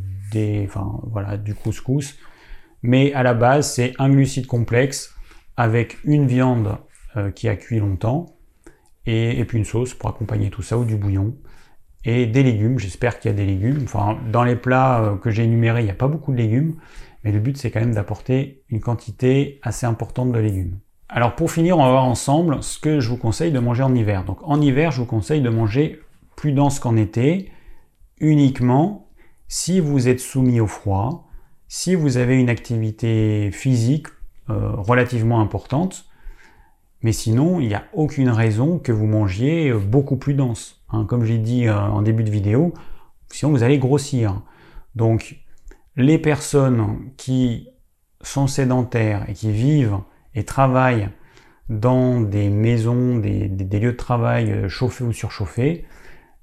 S1: enfin voilà, du couscous. Mais à la base, c'est un glucide complexe avec une viande euh, qui a cuit longtemps et, puis une sauce pour accompagner tout ça ou du bouillon et des légumes. J'espère qu'il y a des légumes. Dans les plats euh, que j'ai énumérés, il n'y a pas beaucoup de légumes, mais le but c'est quand même d'apporter une quantité assez importante de légumes. Alors pour finir, on va voir ensemble ce que je vous conseille de manger en hiver. Donc en hiver, je vous conseille de manger plus dense qu'en été, uniquement si vous êtes soumis au froid, si vous avez une activité physique euh, relativement importante, mais sinon, il n'y a aucune raison que vous mangiez euh, beaucoup plus dense. Hein. comme j'ai dit euh, en début de vidéo, sinon vous allez grossir. Donc, les personnes qui sont sédentaires et qui vivent et travaillent dans des maisons, des, lieux de travail chauffés ou surchauffés,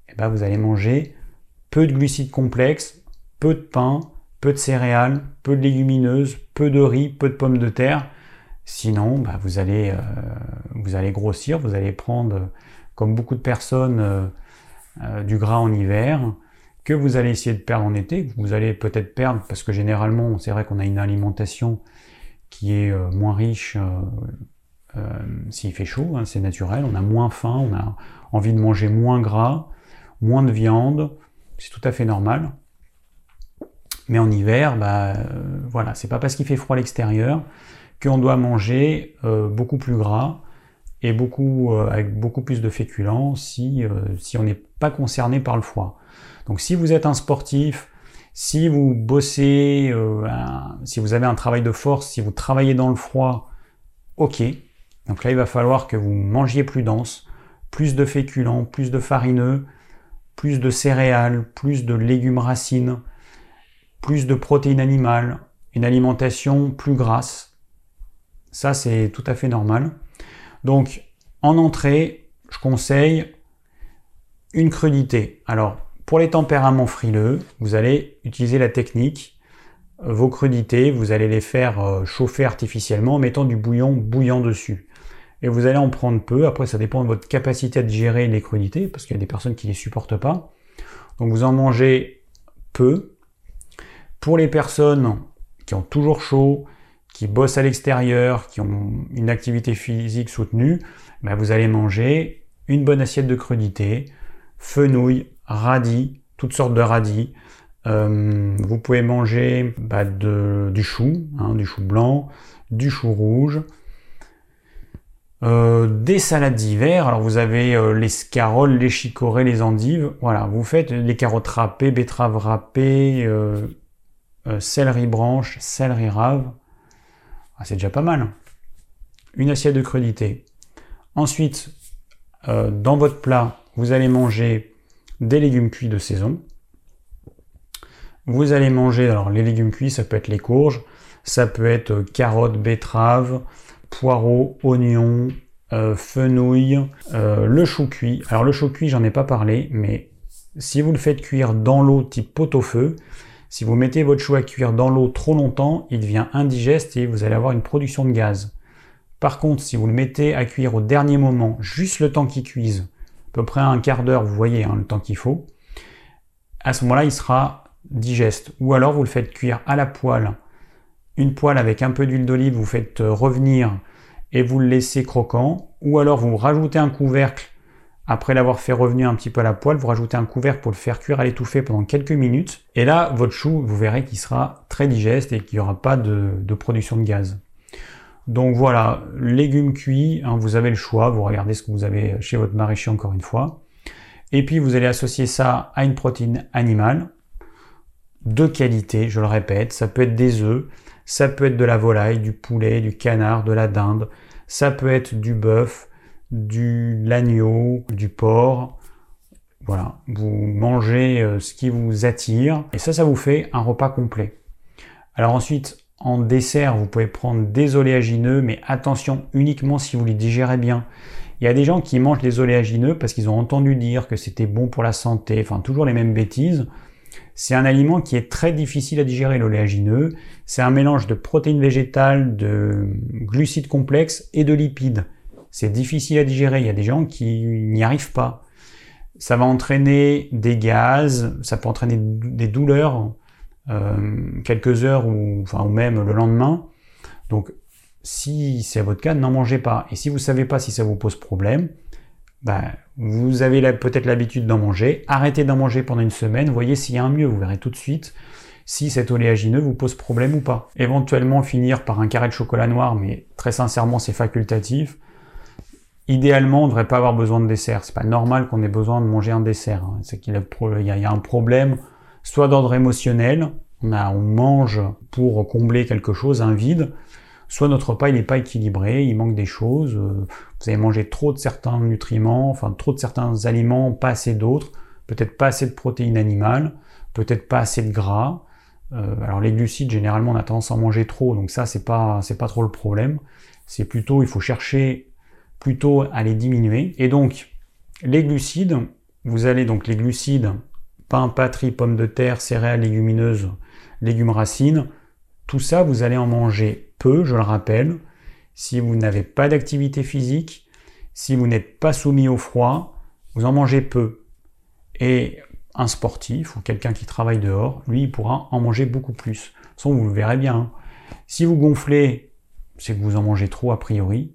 S1: eh ben vous allez manger peu de glucides complexes, peu de pain, peu de céréales, peu de légumineuses, peu de riz, peu de pommes de terre. Sinon, bah, vous, allez, euh, vous allez grossir, vous allez prendre, comme beaucoup de personnes, euh, euh, du gras en hiver, que vous allez essayer de perdre en été, vous allez peut-être perdre, parce que généralement, c'est vrai qu'on a une alimentation qui est moins riche s'il fait chaud, hein, c'est naturel, on a moins faim, on a envie de manger moins gras, moins de viande, c'est tout à fait normal. Mais en hiver, bah, voilà, c'est pas parce qu'il fait froid à l'extérieur qu'on doit manger euh, beaucoup plus gras et beaucoup, euh, avec beaucoup plus de féculents si, si on n'est pas concerné par le froid. Donc si vous êtes un sportif, si vous bossez, si vous avez un travail de force, si vous travaillez dans le froid, ok. Donc là, il va falloir que vous mangiez plus dense, plus de féculents, plus de farineux, plus de céréales, plus de légumes racines, plus de protéines animales, une alimentation plus grasse. Ça, c'est tout à fait normal. Donc, en entrée, je conseille une crudité. Alors, pour les tempéraments frileux, vous allez utiliser la technique. Vos crudités, vous allez les faire euh, chauffer artificiellement en mettant du bouillon bouillant dessus. Et vous allez en prendre peu. Après, ça dépend de votre capacité à digérer les crudités, parce qu'il y a des personnes qui ne les supportent pas. Donc, vous en mangez peu, pour les personnes qui ont toujours chaud, qui bossent à l'extérieur, qui ont une activité physique soutenue, ben vous allez manger une bonne assiette de crudité, fenouil, radis, toutes sortes de radis. Euh, vous pouvez manger bah, du chou, hein, du chou blanc, du chou rouge, euh, des salades d'hiver. Alors vous avez euh, les scaroles, les chicorées, les endives. Voilà, vous faites les carottes râpées, betteraves râpées, céleri branche, céleri rave. Ah, c'est déjà pas mal. Une assiette de crudité. Ensuite, euh, dans votre plat, vous allez manger des légumes cuits de saison. Vous allez manger, alors les légumes cuits, ça peut être les courges, ça peut être euh, carottes, betteraves, poireaux, oignons, fenouil, le chou cuit. Alors le chou cuit, j'en ai pas parlé, mais si vous le faites cuire dans l'eau type pot-au-feu, si vous mettez votre chou à cuire dans l'eau trop longtemps, il devient indigeste et vous allez avoir une production de gaz. Par contre, si vous le mettez à cuire au dernier moment, juste le temps qu'il cuise, à peu près un quart d'heure, vous voyez hein, le temps qu'il faut, à ce moment-là, il sera digeste. Ou alors vous le faites cuire à la poêle, une poêle avec un peu d'huile d'olive, vous faites euh, revenir et vous le laissez croquant. Ou alors vous rajoutez un couvercle après l'avoir fait revenir un petit peu à la poêle, vous rajoutez un couvercle pour le faire cuire à l'étouffée pendant quelques minutes. Et là, votre chou, vous verrez qu'il sera très digeste et qu'il n'y aura pas de, production de gaz. Donc voilà, légumes cuits, hein, vous avez le choix, vous regardez ce que vous avez chez votre maraîcher encore une fois. Et puis vous allez associer ça à une protéine animale de qualité, je le répète, ça peut être des œufs, ça peut être de la volaille, du poulet, du canard, de la dinde, ça peut être du bœuf, du l'agneau, du porc. Voilà, vous mangez euh, ce qui vous attire et ça, ça vous fait un repas complet. Alors ensuite, en dessert, vous pouvez prendre des oléagineux, mais attention uniquement si vous les digérez bien. Il y a des gens qui mangent des oléagineux parce qu'ils ont entendu dire que c'était bon pour la santé, enfin toujours les mêmes bêtises. C'est un aliment qui est très difficile à digérer, l'oléagineux. C'est un mélange de protéines végétales, de glucides complexes et de lipides. C'est difficile à digérer. Il y a des gens qui n'y arrivent pas. Ça va entraîner des gaz, ça peut entraîner des douleurs euh, quelques heures ou, enfin, ou même le lendemain. Donc, si c'est votre cas, n'en mangez pas. Et si vous ne savez pas si ça vous pose problème, ben, vous avez peut-être l'habitude d'en manger. Arrêtez d'en manger pendant une semaine. Voyez s'il y a un mieux. Vous verrez tout de suite si cet oléagineux vous pose problème ou pas. Éventuellement finir par un carré de chocolat noir, mais très sincèrement c'est facultatif. Idéalement, on devrait pas avoir besoin de dessert. C'est pas normal qu'on ait besoin de manger un dessert. Hein. C'est qu'il y, a un problème, soit d'ordre émotionnel, on, on mange pour combler quelque chose, un vide, soit notre repas il n'est pas équilibré, il manque des choses, euh, vous avez mangé trop de certains nutriments, enfin trop de certains aliments, pas assez d'autres, peut-être pas assez de protéines animales, peut-être pas assez de gras. Euh, alors les glucides, généralement, on a tendance à en manger trop, donc ça c'est pas c'est pas trop le problème. C'est plutôt, il faut chercher plutôt à les diminuer. Et donc, les glucides, vous allez donc les glucides, pain, patrie, pommes de terre, céréales, légumineuses, légumes racines, tout ça, vous allez en manger peu, je le rappelle. Si vous n'avez pas d'activité physique, si vous n'êtes pas soumis au froid, vous en mangez peu. Et un sportif ou quelqu'un qui travaille dehors, lui, il pourra en manger beaucoup plus. Façon, vous le verrez bien. Hein. Si vous gonflez, c'est que vous en mangez trop a priori.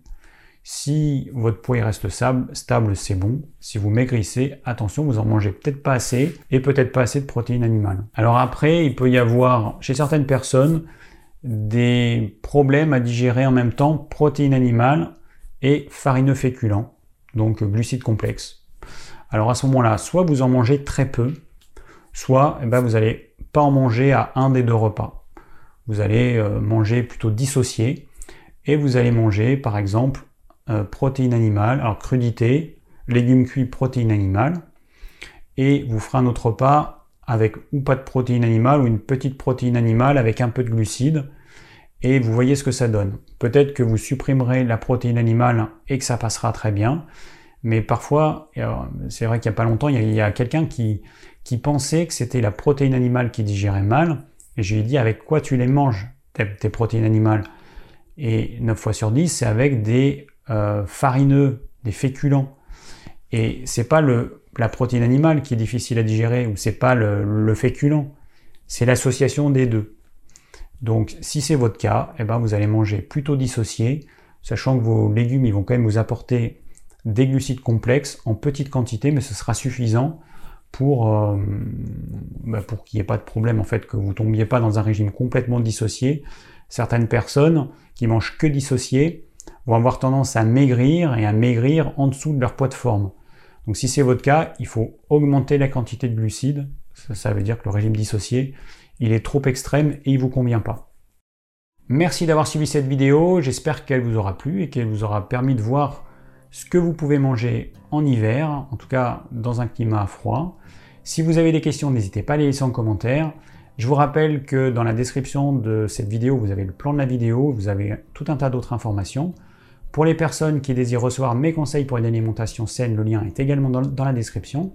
S1: Si votre poids reste stable, c'est bon. Si vous maigrissez, attention, vous en mangez peut-être pas assez et peut-être pas assez de protéines animales. Alors après, il peut y avoir chez certaines personnes des problèmes à digérer en même temps protéines animales et farineux féculents, donc glucides complexes. Alors à ce moment-là, soit vous en mangez très peu, soit eh ben, vous n'allez pas en manger à un des deux repas. Vous allez euh, manger plutôt dissocié et vous allez manger par exemple euh, protéines animales, alors crudité, légumes cuits, protéines animales, et vous ferez un autre repas avec ou pas de protéines animales ou une petite protéine animale avec un peu de glucides, et vous voyez ce que ça donne. Peut-être que vous supprimerez la protéine animale et que ça passera très bien, mais parfois, c'est vrai qu'il n'y a pas longtemps, il y a, quelqu'un qui, qui pensait que c'était la protéine animale qui digérait mal, et je lui ai dit avec quoi tu les manges, tes, protéines animales? Et 9 fois sur 10, c'est avec des euh, farineux, des féculents. Et c'est pas le, la protéine animale qui est difficile à digérer, ou c'est pas le, féculent, c'est l'association des deux. Donc si c'est votre cas, eh ben, vous allez manger plutôt dissocié, sachant que vos légumes ils vont quand même vous apporter des glucides complexes en petite quantité, mais ce sera suffisant pour, euh, bah, pour qu'il n'y ait pas de problème en fait, que vous tombiez pas dans un régime complètement dissocié. Certaines personnes qui mangent que dissocié, vont avoir tendance à maigrir et à maigrir en dessous de leur poids de forme. Donc si c'est votre cas, il faut augmenter la quantité de glucides. Ça, veut dire que le régime dissocié, il est trop extrême et il vous convient pas. Merci d'avoir suivi cette vidéo, j'espère qu'elle vous aura plu et qu'elle vous aura permis de voir ce que vous pouvez manger en hiver, en tout cas dans un climat froid. Si vous avez des questions, n'hésitez pas à les laisser en commentaire. Je vous rappelle que dans la description de cette vidéo, vous avez le plan de la vidéo, vous avez tout un tas d'autres informations. Pour les personnes qui désirent recevoir mes conseils pour une alimentation saine, le lien est également dans, la description.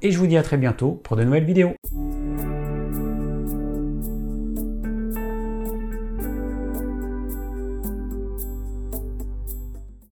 S1: Et je vous dis à très bientôt pour de nouvelles vidéos.